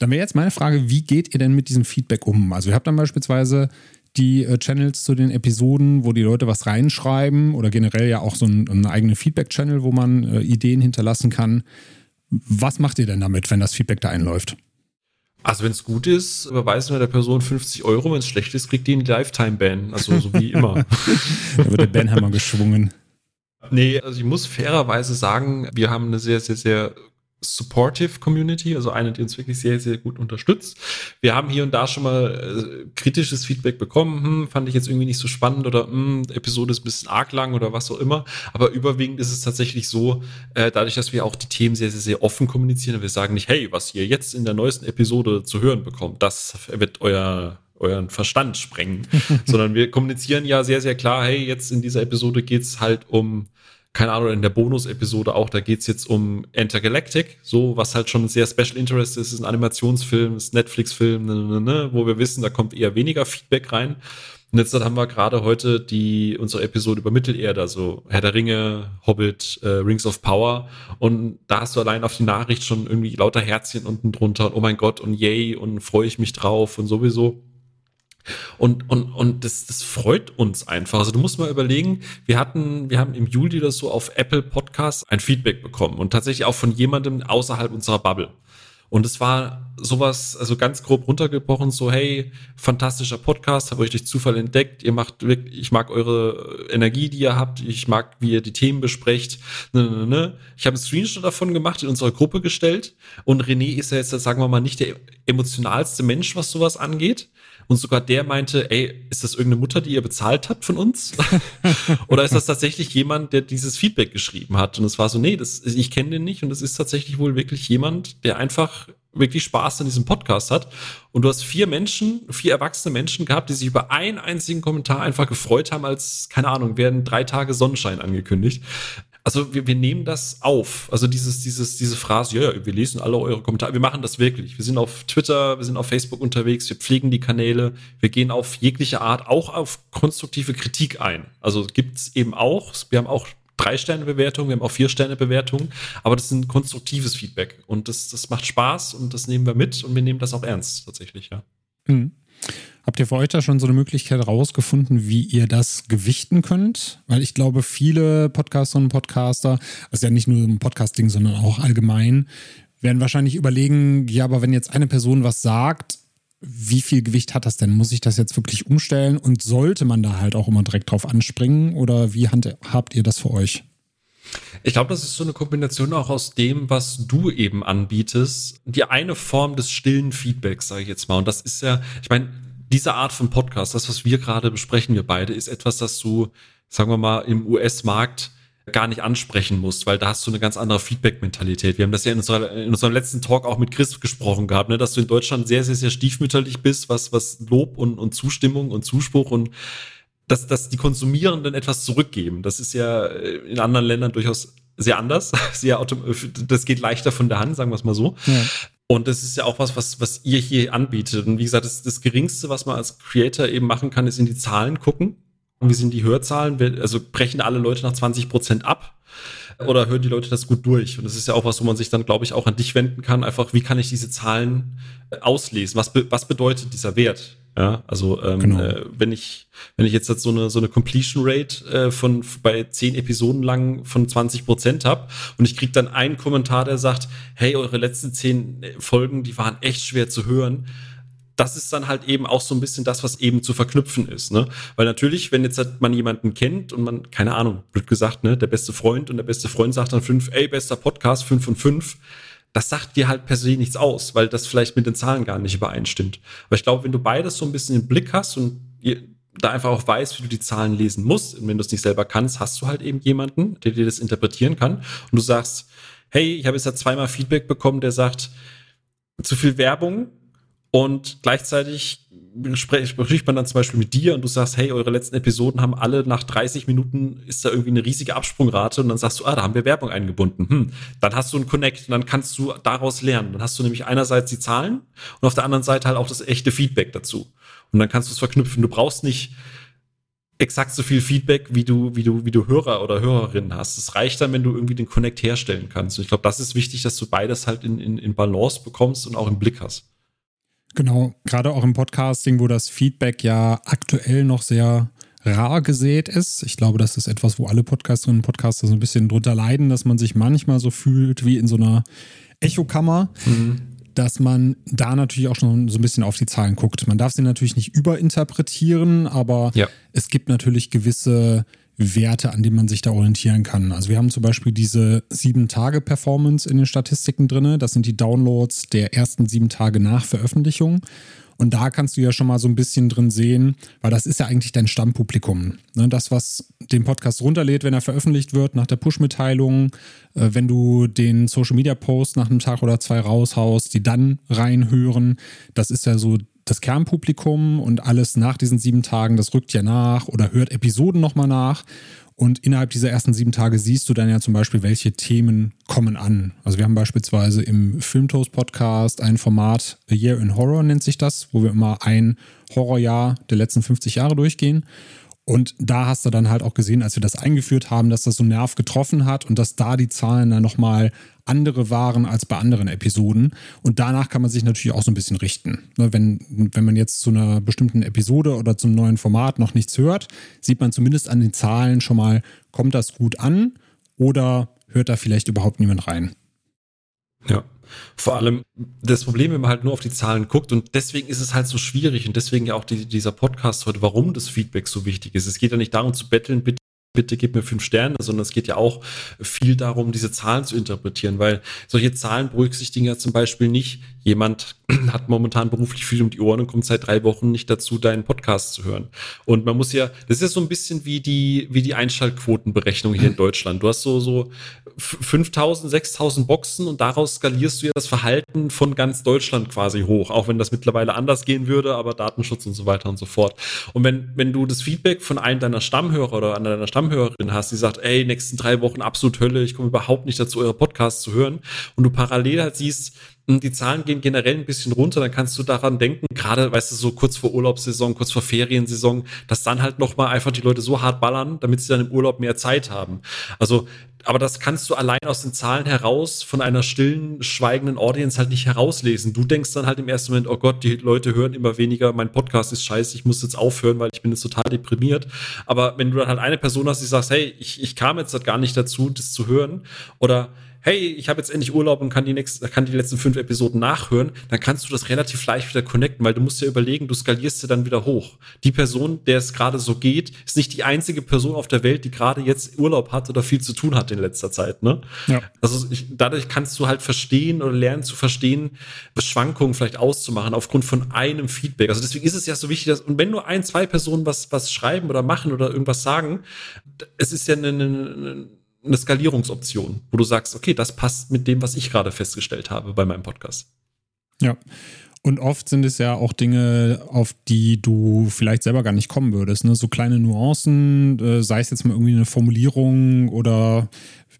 Dann wäre jetzt meine Frage, wie geht ihr denn mit diesem Feedback um? Also ihr habt dann beispielsweise die äh, Channels zu den Episoden, wo die Leute was reinschreiben oder generell ja auch so ein, einen eigenen Feedback-Channel, wo man äh, Ideen hinterlassen kann. Was macht ihr denn damit, wenn das Feedback da einläuft? Also wenn es gut ist, überweisen wir der Person 50 Euro. Wenn es schlecht ist, kriegt die einen Lifetime-Ban. Also so wie immer. da wird der Banhammer geschwungen. Nee, also ich muss fairerweise sagen, wir haben eine sehr, sehr, sehr supportive Community, also eine, die uns wirklich sehr, sehr gut unterstützt. Wir haben hier und da schon mal äh, kritisches Feedback bekommen, hm, fand ich jetzt irgendwie nicht so spannend oder hm, Episode ist ein bisschen arg lang oder was auch immer. Aber überwiegend ist es tatsächlich so, äh, dadurch, dass wir auch die Themen sehr, sehr, sehr offen kommunizieren, wir sagen nicht, hey, was ihr jetzt in der neuesten Episode zu hören bekommt, das wird euer euren Verstand sprengen, sondern wir kommunizieren ja sehr, sehr klar, hey, jetzt in dieser Episode geht's halt um keine Ahnung, in der Bonus-Episode auch, da geht's jetzt um Intergalactic, so, was halt schon sehr Special Interest ist, ist ein Animationsfilm, ist Netflix-Film, ne, ne, ne, wo wir wissen, da kommt eher weniger Feedback rein. Und jetzt haben wir gerade heute die, unsere Episode über Mittelerde, also Herr der Ringe, Hobbit, äh, Rings of Power. Und da hast du allein auf die Nachricht schon irgendwie lauter Herzchen unten drunter und oh mein Gott und yay und freue ich mich drauf und sowieso. Und, und, und das, das freut uns einfach. Also du musst mal überlegen, wir hatten, wir haben im Juli das so auf Apple Podcasts ein Feedback bekommen und tatsächlich auch von jemandem außerhalb unserer Bubble. Und es war sowas, also ganz grob runtergebrochen, so, hey, fantastischer Podcast, habe euch durch Zufall entdeckt, ihr macht wirklich, ich mag eure Energie, die ihr habt, ich mag, wie ihr die Themen besprecht. Ne, ne, ne. Ich habe einen Screenshot davon gemacht, in unserer Gruppe gestellt. Und René ist ja jetzt, sagen wir mal, nicht der emotionalste Mensch, was sowas angeht. Und sogar der meinte, ey, ist das irgendeine Mutter, die ihr bezahlt habt von uns? Oder ist das tatsächlich jemand, der dieses Feedback geschrieben hat? Und es war so, nee, das, ich kenne den nicht. Und es ist tatsächlich wohl wirklich jemand, der einfach wirklich Spaß an diesem Podcast hat. Und du hast vier Menschen, vier erwachsene Menschen gehabt, die sich über einen einzigen Kommentar einfach gefreut haben, als, keine Ahnung, werden drei Tage Sonnenschein angekündigt. Also wir, wir nehmen das auf. Also dieses, dieses, diese Phrase, ja, ja, wir lesen alle eure Kommentare. Wir machen das wirklich. Wir sind auf Twitter, wir sind auf Facebook unterwegs, wir pflegen die Kanäle, wir gehen auf jegliche Art auch auf konstruktive Kritik ein. Also gibt's eben auch, wir haben auch drei Sterne Bewertungen, wir haben auch vier Sterne Bewertungen, aber das ist ein konstruktives Feedback und das, das macht Spaß und das nehmen wir mit und wir nehmen das auch ernst tatsächlich, ja. Mhm. Habt ihr für euch da schon so eine Möglichkeit rausgefunden, wie ihr das gewichten könnt? Weil ich glaube, viele Podcasterinnen und Podcaster, also ja nicht nur ein Podcasting, sondern auch allgemein, werden wahrscheinlich überlegen, ja, aber wenn jetzt eine Person was sagt, wie viel Gewicht hat das denn? Muss ich das jetzt wirklich umstellen? Und sollte man da halt auch immer direkt drauf anspringen? Oder wie habt ihr das für euch? Ich glaube, das ist so eine Kombination auch aus dem, was du eben anbietest. Die eine Form des stillen Feedbacks, sage ich jetzt mal. Und das ist ja, ich meine, diese Art von Podcast, das, was wir gerade besprechen, wir beide, ist etwas, das du, sagen wir mal, im US-Markt gar nicht ansprechen musst, weil da hast du eine ganz andere Feedback-Mentalität. Wir haben das ja in, unserer, in unserem letzten Talk auch mit Chris gesprochen gehabt, ne, dass du in Deutschland sehr, sehr, sehr stiefmütterlich bist, was, was Lob und, und Zustimmung und Zuspruch und dass, dass die Konsumierenden etwas zurückgeben. Das ist ja äh, in anderen Ländern durchaus sehr anders. Sehr das geht leichter von der Hand, sagen wir es mal so. Ja. Und das ist ja auch was, was, was ihr hier anbietet. Und wie gesagt, das, das Geringste, was man als Creator eben machen kann, ist in die Zahlen gucken. Und wie sind die Hörzahlen? Also brechen alle Leute nach 20 Prozent ab? Oder hören die Leute das gut durch? Und das ist ja auch was, wo man sich dann, glaube ich, auch an dich wenden kann. Einfach, wie kann ich diese Zahlen äh, auslesen? Was, was bedeutet dieser Wert? Ja, also ähm, genau. äh, wenn ich wenn ich jetzt, jetzt so eine so eine Completion Rate äh, von bei zehn Episoden lang von 20 Prozent habe und ich krieg dann einen Kommentar, der sagt, hey, eure letzten zehn Folgen, die waren echt schwer zu hören. Das ist dann halt eben auch so ein bisschen das, was eben zu verknüpfen ist, ne? Weil natürlich, wenn jetzt halt man jemanden kennt und man, keine Ahnung, blöd gesagt, ne, der beste Freund und der beste Freund sagt dann fünf, ey, bester Podcast, fünf von fünf, das sagt dir halt per se nichts aus, weil das vielleicht mit den Zahlen gar nicht übereinstimmt. Aber ich glaube, wenn du beides so ein bisschen im Blick hast und da einfach auch weißt, wie du die Zahlen lesen musst, und wenn du es nicht selber kannst, hast du halt eben jemanden, der dir das interpretieren kann. Und du sagst, hey, ich habe jetzt ja zweimal Feedback bekommen, der sagt, zu viel Werbung und gleichzeitig spricht man dann zum Beispiel mit dir und du sagst, hey, eure letzten Episoden haben alle nach 30 Minuten ist da irgendwie eine riesige Absprungrate und dann sagst du, ah, da haben wir Werbung eingebunden. Hm, dann hast du einen Connect und dann kannst du daraus lernen. Dann hast du nämlich einerseits die Zahlen und auf der anderen Seite halt auch das echte Feedback dazu. Und dann kannst du es verknüpfen. Du brauchst nicht exakt so viel Feedback, wie du, wie du, wie du Hörer oder Hörerinnen hast. Es reicht dann, wenn du irgendwie den Connect herstellen kannst. Und ich glaube, das ist wichtig, dass du beides halt in, in, in Balance bekommst und auch im Blick hast. Genau, gerade auch im Podcasting, wo das Feedback ja aktuell noch sehr rar gesät ist. Ich glaube, das ist etwas, wo alle Podcasterinnen und Podcaster so ein bisschen drunter leiden, dass man sich manchmal so fühlt wie in so einer Echokammer. Mhm. Dass man da natürlich auch schon so ein bisschen auf die Zahlen guckt. Man darf sie natürlich nicht überinterpretieren, aber ja. es gibt natürlich gewisse Werte, an denen man sich da orientieren kann. Also wir haben zum Beispiel diese sieben Tage Performance in den Statistiken drin. Das sind die Downloads der ersten sieben Tage nach Veröffentlichung. Und da kannst du ja schon mal so ein bisschen drin sehen, weil das ist ja eigentlich dein Stammpublikum. Ne? Das, was den Podcast runterlädt, wenn er veröffentlicht wird, nach der Push-Mitteilung, äh, wenn du den Social-Media-Post nach einem Tag oder zwei raushaust, die dann reinhören, das ist ja so das Kernpublikum und alles nach diesen sieben Tagen, das rückt ja nach oder hört Episoden nochmal nach. Und innerhalb dieser ersten sieben Tage siehst du dann ja zum Beispiel, welche Themen kommen an. Also wir haben beispielsweise im Filmtoast Podcast ein Format, A Year in Horror nennt sich das, wo wir immer ein Horrorjahr der letzten 50 Jahre durchgehen. Und da hast du dann halt auch gesehen, als wir das eingeführt haben, dass das so einen Nerv getroffen hat und dass da die Zahlen dann nochmal andere waren als bei anderen Episoden. Und danach kann man sich natürlich auch so ein bisschen richten. Ne, wenn, wenn man jetzt zu einer bestimmten Episode oder zum neuen Format noch nichts hört, sieht man zumindest an den Zahlen schon mal, kommt das gut an oder hört da vielleicht überhaupt niemand rein. Ja. Vor allem das Problem, wenn man halt nur auf die Zahlen guckt und deswegen ist es halt so schwierig und deswegen ja auch die, dieser Podcast heute, warum das Feedback so wichtig ist. Es geht ja nicht darum zu betteln, bitte bitte gib mir fünf Sterne, sondern es geht ja auch viel darum, diese Zahlen zu interpretieren, weil solche Zahlen berücksichtigen ja zum Beispiel nicht, jemand hat momentan beruflich viel um die Ohren und kommt seit drei Wochen nicht dazu, deinen Podcast zu hören. Und man muss ja, das ist so ein bisschen wie die, wie die Einschaltquotenberechnung hier in Deutschland. Du hast so, so 5000, 6000 Boxen und daraus skalierst du ja das Verhalten von ganz Deutschland quasi hoch, auch wenn das mittlerweile anders gehen würde, aber Datenschutz und so weiter und so fort. Und wenn, wenn du das Feedback von einem deiner Stammhörer oder einer deiner Stammhörerin hast, die sagt, ey, nächsten drei Wochen absolut Hölle, ich komme überhaupt nicht dazu, eure Podcasts zu hören, und du parallel halt siehst, hm, die Zahlen gehen generell ein bisschen runter, dann kannst du daran denken, gerade, weißt du, so kurz vor Urlaubssaison, kurz vor Feriensaison, dass dann halt nochmal einfach die Leute so hart ballern, damit sie dann im Urlaub mehr Zeit haben. Also, aber das kannst du allein aus den Zahlen heraus von einer stillen, schweigenden Audience halt nicht herauslesen. Du denkst dann halt im ersten Moment, oh Gott, die Leute hören immer weniger, mein Podcast ist scheiße, ich muss jetzt aufhören, weil ich bin jetzt total deprimiert. Aber wenn du dann halt eine Person hast, die sagt, hey, ich, ich kam jetzt halt gar nicht dazu, das zu hören, oder hey, ich habe jetzt endlich Urlaub und kann die, nächsten, kann die letzten fünf Episoden nachhören, dann kannst du das relativ leicht wieder connecten, weil du musst ja überlegen, du skalierst sie dann wieder hoch. Die Person, der es gerade so geht, ist nicht die einzige Person auf der Welt, die gerade jetzt Urlaub hat oder viel zu tun hat in letzter Zeit. Ne? Ja. Also ich, dadurch kannst du halt verstehen oder lernen zu verstehen, Schwankungen vielleicht auszumachen aufgrund von einem Feedback. Also deswegen ist es ja so wichtig, dass, und wenn nur ein, zwei Personen was, was schreiben oder machen oder irgendwas sagen, es ist ja eine, eine eine Skalierungsoption, wo du sagst, okay, das passt mit dem, was ich gerade festgestellt habe bei meinem Podcast. Ja. Und oft sind es ja auch Dinge, auf die du vielleicht selber gar nicht kommen würdest. Ne? So kleine Nuancen, äh, sei es jetzt mal irgendwie eine Formulierung oder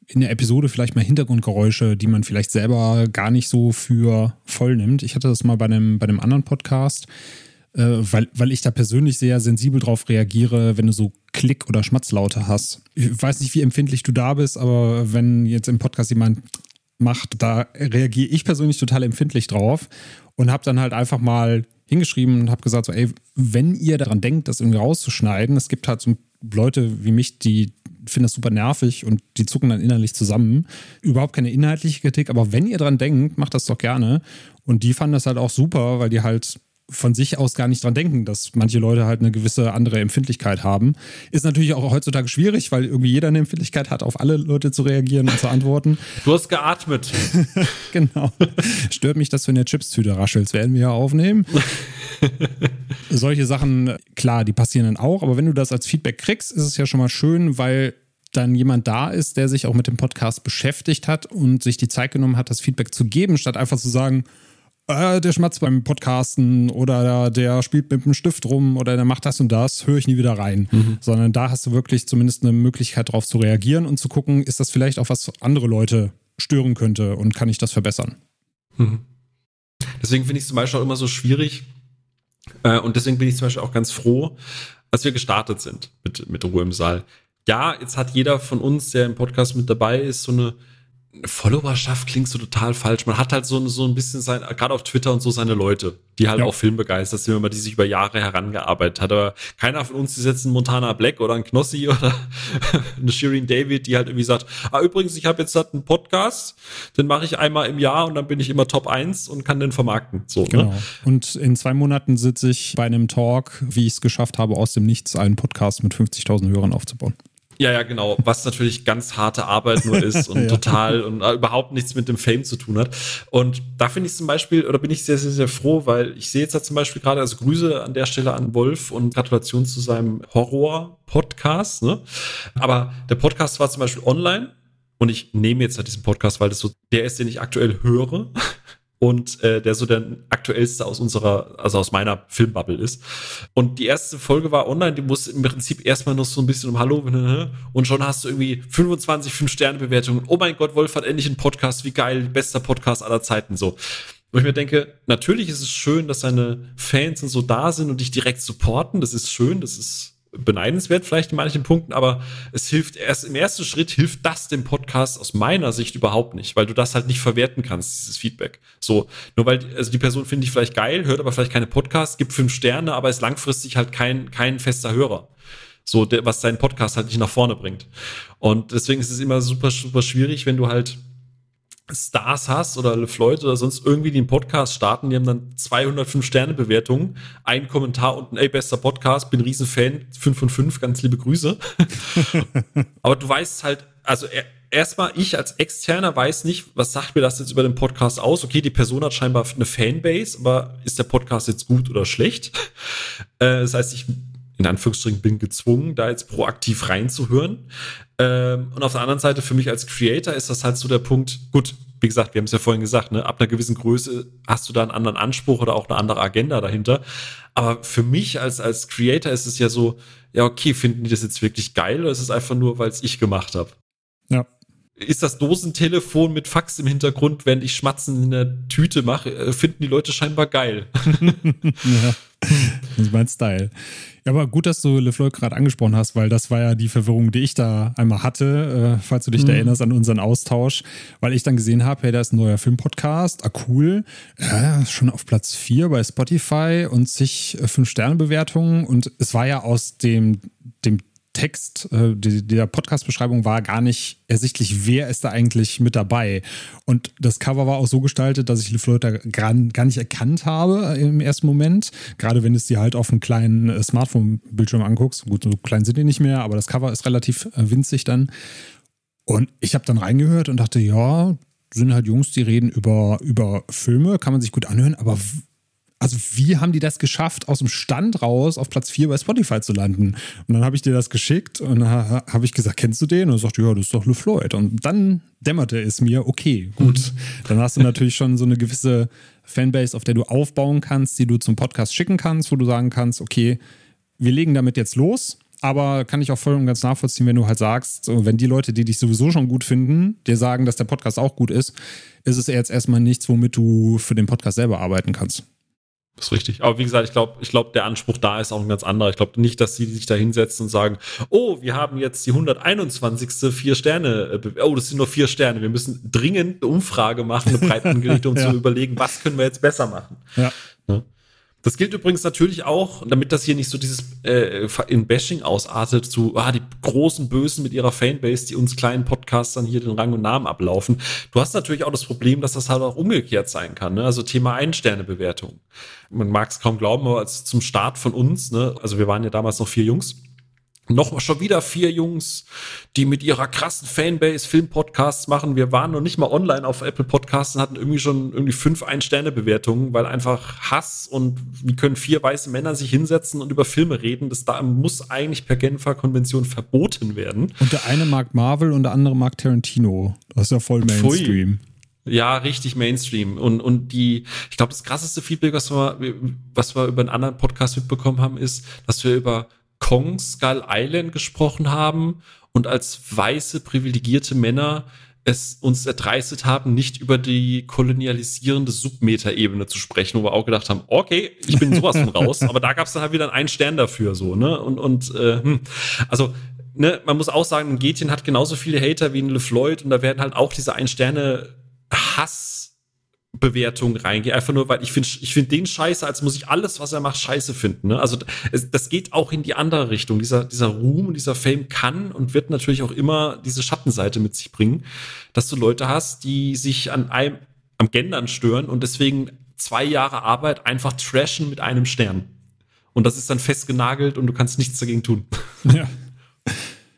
in der Episode vielleicht mal Hintergrundgeräusche, die man vielleicht selber gar nicht so für voll nimmt. Ich hatte das mal bei einem, bei einem anderen Podcast äh, weil, weil ich da persönlich sehr sensibel drauf reagiere, wenn du so Klick- oder Schmatzlaute hast. Ich weiß nicht, wie empfindlich du da bist, aber wenn jetzt im Podcast jemand macht, da reagiere ich persönlich total empfindlich drauf und habe dann halt einfach mal hingeschrieben und habe gesagt, so, ey, wenn ihr daran denkt, das irgendwie rauszuschneiden, es gibt halt so Leute wie mich, die finden das super nervig und die zucken dann innerlich zusammen. Überhaupt keine inhaltliche Kritik, aber wenn ihr daran denkt, macht das doch gerne. Und die fanden das halt auch super, weil die halt von sich aus gar nicht dran denken, dass manche Leute halt eine gewisse andere Empfindlichkeit haben. Ist natürlich auch heutzutage schwierig, weil irgendwie jeder eine Empfindlichkeit hat, auf alle Leute zu reagieren und zu antworten. Du hast geatmet. genau. Stört mich, dass du in der Chipstüte raschelst. Werden wir ja aufnehmen. Solche Sachen, klar, die passieren dann auch, aber wenn du das als Feedback kriegst, ist es ja schon mal schön, weil dann jemand da ist, der sich auch mit dem Podcast beschäftigt hat und sich die Zeit genommen hat, das Feedback zu geben, statt einfach zu sagen, äh, der schmatzt beim Podcasten oder der spielt mit dem Stift rum oder der macht das und das, höre ich nie wieder rein. Mhm. Sondern da hast du wirklich zumindest eine Möglichkeit darauf zu reagieren und zu gucken, ist das vielleicht auch was andere Leute stören könnte und kann ich das verbessern. Mhm. Deswegen finde ich es zum Beispiel auch immer so schwierig äh, und deswegen bin ich zum Beispiel auch ganz froh, als wir gestartet sind mit, mit Ruhe im Saal. Ja, jetzt hat jeder von uns, der im Podcast mit dabei ist, so eine Followerschaft klingt so total falsch. Man hat halt so, so ein bisschen sein, gerade auf Twitter und so seine Leute, die halt ja. auch filmbegeistert sind, wenn man die sich über Jahre herangearbeitet hat. Aber keiner von uns ist jetzt ein Montana Black oder ein Knossi oder eine Shirin David, die halt irgendwie sagt, ah, übrigens, ich habe jetzt halt einen Podcast, den mache ich einmal im Jahr und dann bin ich immer Top 1 und kann den vermarkten. So, ne? genau. Ne? Und in zwei Monaten sitze ich bei einem Talk, wie ich es geschafft habe, aus dem Nichts einen Podcast mit 50.000 Hörern aufzubauen. Ja, ja, genau. Was natürlich ganz harte Arbeit nur ist und ja. total und äh, überhaupt nichts mit dem Fame zu tun hat. Und da finde ich zum Beispiel, oder bin ich sehr, sehr, sehr froh, weil ich sehe jetzt halt zum Beispiel gerade, also Grüße an der Stelle an Wolf und Gratulation zu seinem Horror-Podcast. Ne? Aber der Podcast war zum Beispiel online und ich nehme jetzt halt diesen Podcast, weil das so der ist, den ich aktuell höre und äh, der so der aktuellste aus unserer, also aus meiner Filmbubble ist. Und die erste Folge war online, die muss im Prinzip erstmal noch so ein bisschen um Hallo und schon hast du irgendwie 25 5-Sterne-Bewertungen. Oh mein Gott, Wolf hat endlich einen Podcast, wie geil, bester Podcast aller Zeiten so. Wo ich mir denke, natürlich ist es schön, dass seine Fans und so da sind und dich direkt supporten. Das ist schön, das ist beneidenswert vielleicht in manchen Punkten, aber es hilft erst im ersten Schritt hilft das dem Podcast aus meiner Sicht überhaupt nicht, weil du das halt nicht verwerten kannst, dieses Feedback. So, nur weil, also die Person finde ich vielleicht geil, hört aber vielleicht keine Podcasts, gibt fünf Sterne, aber ist langfristig halt kein, kein fester Hörer. So, der, was seinen Podcast halt nicht nach vorne bringt. Und deswegen ist es immer super, super schwierig, wenn du halt Stars hast oder LeFloid oder sonst irgendwie, die einen Podcast starten, die haben dann 205 Sterne Bewertungen, ein Kommentar und ein ey, bester Podcast, bin riesen Fan, 5 von 5, ganz liebe Grüße. Aber du weißt halt, also erstmal ich als Externer weiß nicht, was sagt mir das jetzt über den Podcast aus? Okay, die Person hat scheinbar eine Fanbase, aber ist der Podcast jetzt gut oder schlecht? Äh, das heißt, ich in Anführungsstrichen bin gezwungen, da jetzt proaktiv reinzuhören. Ähm, und auf der anderen Seite, für mich als Creator ist das halt so der Punkt, gut, wie gesagt, wir haben es ja vorhin gesagt, ne, ab einer gewissen Größe hast du da einen anderen Anspruch oder auch eine andere Agenda dahinter. Aber für mich als, als Creator ist es ja so, ja, okay, finden die das jetzt wirklich geil oder ist es einfach nur, weil es ich gemacht habe? Ja. Ist das Dosentelefon mit Fax im Hintergrund, wenn ich Schmatzen in der Tüte mache, äh, finden die Leute scheinbar geil. ja, das ist mein Style. Aber gut, dass du LeFloid gerade angesprochen hast, weil das war ja die Verwirrung, die ich da einmal hatte, äh, falls du dich mhm. da erinnerst an unseren Austausch, weil ich dann gesehen habe, hey, da ist ein neuer Filmpodcast, ah cool, ja, schon auf Platz 4 bei Spotify und sich äh, 5-Sterne-Bewertungen und es war ja aus dem, dem Text, äh, die, der Podcast-Beschreibung war gar nicht ersichtlich, wer ist da eigentlich mit dabei. Und das Cover war auch so gestaltet, dass ich LeFloid da gar, gar nicht erkannt habe im ersten Moment. Gerade wenn du es dir halt auf einem kleinen äh, Smartphone-Bildschirm anguckst. Gut, so klein sind die nicht mehr, aber das Cover ist relativ äh, winzig dann. Und ich habe dann reingehört und dachte, ja, sind halt Jungs, die reden über, über Filme, kann man sich gut anhören, aber also wie haben die das geschafft, aus dem Stand raus auf Platz 4 bei Spotify zu landen? Und dann habe ich dir das geschickt und dann habe ich gesagt, kennst du den? Und er sagt, ja, das ist doch LeFloid. Und dann dämmerte es mir, okay, gut. Mhm. Dann hast du natürlich schon so eine gewisse Fanbase, auf der du aufbauen kannst, die du zum Podcast schicken kannst, wo du sagen kannst, okay, wir legen damit jetzt los. Aber kann ich auch voll und ganz nachvollziehen, wenn du halt sagst, wenn die Leute, die dich sowieso schon gut finden, dir sagen, dass der Podcast auch gut ist, ist es jetzt erstmal nichts, womit du für den Podcast selber arbeiten kannst. Das ist richtig. Aber wie gesagt, ich glaube, ich glaube, der Anspruch da ist auch ein ganz anderer. Ich glaube nicht, dass sie sich da hinsetzen und sagen, oh, wir haben jetzt die 121. vier Sterne, oh, das sind nur vier Sterne. Wir müssen dringend eine Umfrage machen, eine breit angelegte, um ja. zu überlegen, was können wir jetzt besser machen. Ja. Ne? Das gilt übrigens natürlich auch, damit das hier nicht so dieses äh, in Bashing ausartet, zu ah, die großen Bösen mit ihrer Fanbase, die uns kleinen Podcastern hier den Rang und Namen ablaufen. Du hast natürlich auch das Problem, dass das halt auch umgekehrt sein kann. Ne? Also Thema Ein-Sterne-Bewertung. Man mag es kaum glauben, aber zum Start von uns, ne? also wir waren ja damals noch vier Jungs, noch schon wieder vier Jungs, die mit ihrer krassen Fanbase Filmpodcasts machen. Wir waren noch nicht mal online auf Apple Podcasts und hatten irgendwie schon irgendwie fünf Ein-Sterne-Bewertungen, weil einfach Hass und wie können vier weiße Männer sich hinsetzen und über Filme reden. Das da muss eigentlich per Genfer Konvention verboten werden. Und der eine mag Marvel und der andere mag Tarantino. Das ist ja voll Mainstream. Pfui. Ja, richtig Mainstream. Und, und die, ich glaube, das krasseste Feedback, was wir, was wir über einen anderen Podcast mitbekommen haben, ist, dass wir über Kong Skull Island gesprochen haben und als weiße privilegierte Männer es uns erdreistet haben, nicht über die kolonialisierende Submeta-Ebene zu sprechen, wo wir auch gedacht haben, okay, ich bin sowas von raus, aber da gab es dann halt wieder einen Stern dafür, so, ne? Und, und äh, hm. also ne, man muss auch sagen, ein Gätchen hat genauso viele Hater wie ein LeFloid und da werden halt auch diese Ein-Sterne-Hass- Bewertung reingehe, einfach nur, weil ich finde ich finde den scheiße, als muss ich alles, was er macht, scheiße finden. Ne? Also es, das geht auch in die andere Richtung. Dieser, dieser Ruhm dieser Fame kann und wird natürlich auch immer diese Schattenseite mit sich bringen, dass du Leute hast, die sich an einem, am Gendern stören und deswegen zwei Jahre Arbeit einfach trashen mit einem Stern. Und das ist dann festgenagelt und du kannst nichts dagegen tun. Ja.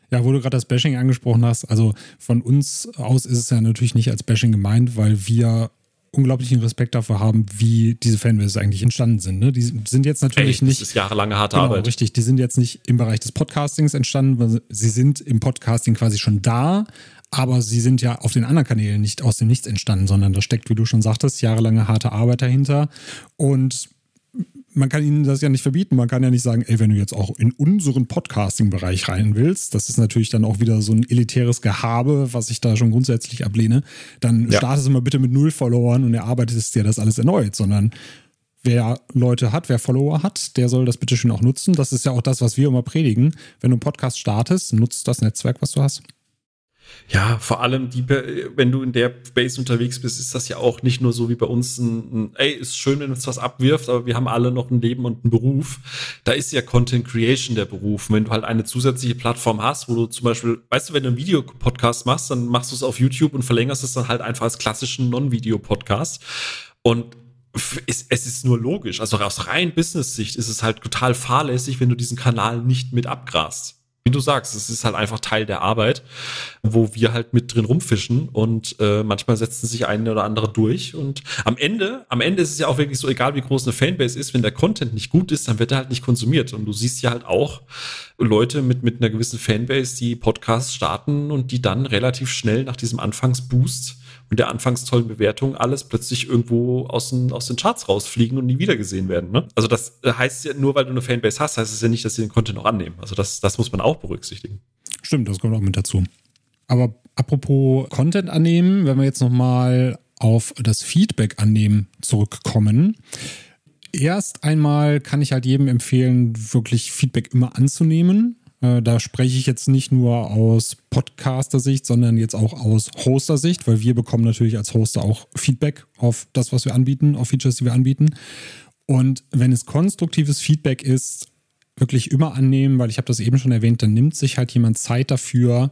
Ja, wo du gerade das Bashing angesprochen hast, also von uns aus ist es ja natürlich nicht als Bashing gemeint, weil wir unglaublichen Respekt dafür haben, wie diese Fanbase eigentlich entstanden sind. Ne? Die sind jetzt natürlich Ey, nicht. Das ist jahrelange harte genau, Arbeit. Richtig, die sind jetzt nicht im Bereich des Podcastings entstanden, weil sie sind im Podcasting quasi schon da, aber sie sind ja auf den anderen Kanälen nicht aus dem Nichts entstanden, sondern da steckt, wie du schon sagtest, jahrelange harte Arbeit dahinter. Und man kann ihnen das ja nicht verbieten. Man kann ja nicht sagen, ey, wenn du jetzt auch in unseren Podcasting-Bereich rein willst, das ist natürlich dann auch wieder so ein elitäres Gehabe, was ich da schon grundsätzlich ablehne, dann ja. startest du mal bitte mit null Followern und erarbeitest dir das alles erneut, sondern wer Leute hat, wer Follower hat, der soll das bitte schön auch nutzen. Das ist ja auch das, was wir immer predigen. Wenn du einen Podcast startest, nutzt das Netzwerk, was du hast. Ja, vor allem, die, wenn du in der Base unterwegs bist, ist das ja auch nicht nur so wie bei uns ein, ein ey, ist schön, wenn uns was abwirft, aber wir haben alle noch ein Leben und einen Beruf. Da ist ja Content Creation der Beruf. Und wenn du halt eine zusätzliche Plattform hast, wo du zum Beispiel, weißt du, wenn du einen Videopodcast machst, dann machst du es auf YouTube und verlängerst es dann halt einfach als klassischen Non-Video-Podcast. Und es, ist nur logisch. Also aus rein Business-Sicht ist es halt total fahrlässig, wenn du diesen Kanal nicht mit abgrast wie du sagst, es ist halt einfach Teil der Arbeit, wo wir halt mit drin rumfischen und äh, manchmal setzen sich eine oder andere durch und am Ende, am Ende ist es ja auch wirklich so, egal wie groß eine Fanbase ist, wenn der Content nicht gut ist, dann wird er halt nicht konsumiert. Und du siehst ja halt auch Leute mit, mit einer gewissen Fanbase, die Podcasts starten und die dann relativ schnell nach diesem Anfangsboost mit der anfangs tollen Bewertung alles plötzlich irgendwo aus den, aus den Charts rausfliegen und nie wiedergesehen werden. Ne? Also das heißt ja, nur weil du eine Fanbase hast, heißt es ja nicht, dass sie den Content noch annehmen. Also das, das muss man auch berücksichtigen. Stimmt, das kommt auch mit dazu. Aber apropos Content annehmen, wenn wir jetzt nochmal auf das Feedback annehmen zurückkommen. Erst einmal kann ich halt jedem empfehlen, wirklich Feedback immer anzunehmen. Äh, da spreche ich jetzt nicht nur aus Podcaster-Sicht, sondern jetzt auch aus Hoster-Sicht, weil wir bekommen natürlich als Hoster auch Feedback auf das, was wir anbieten, auf Features, die wir anbieten. Und wenn es konstruktives Feedback ist, wirklich immer annehmen, weil ich habe das eben schon erwähnt, dann nimmt sich halt jemand Zeit dafür,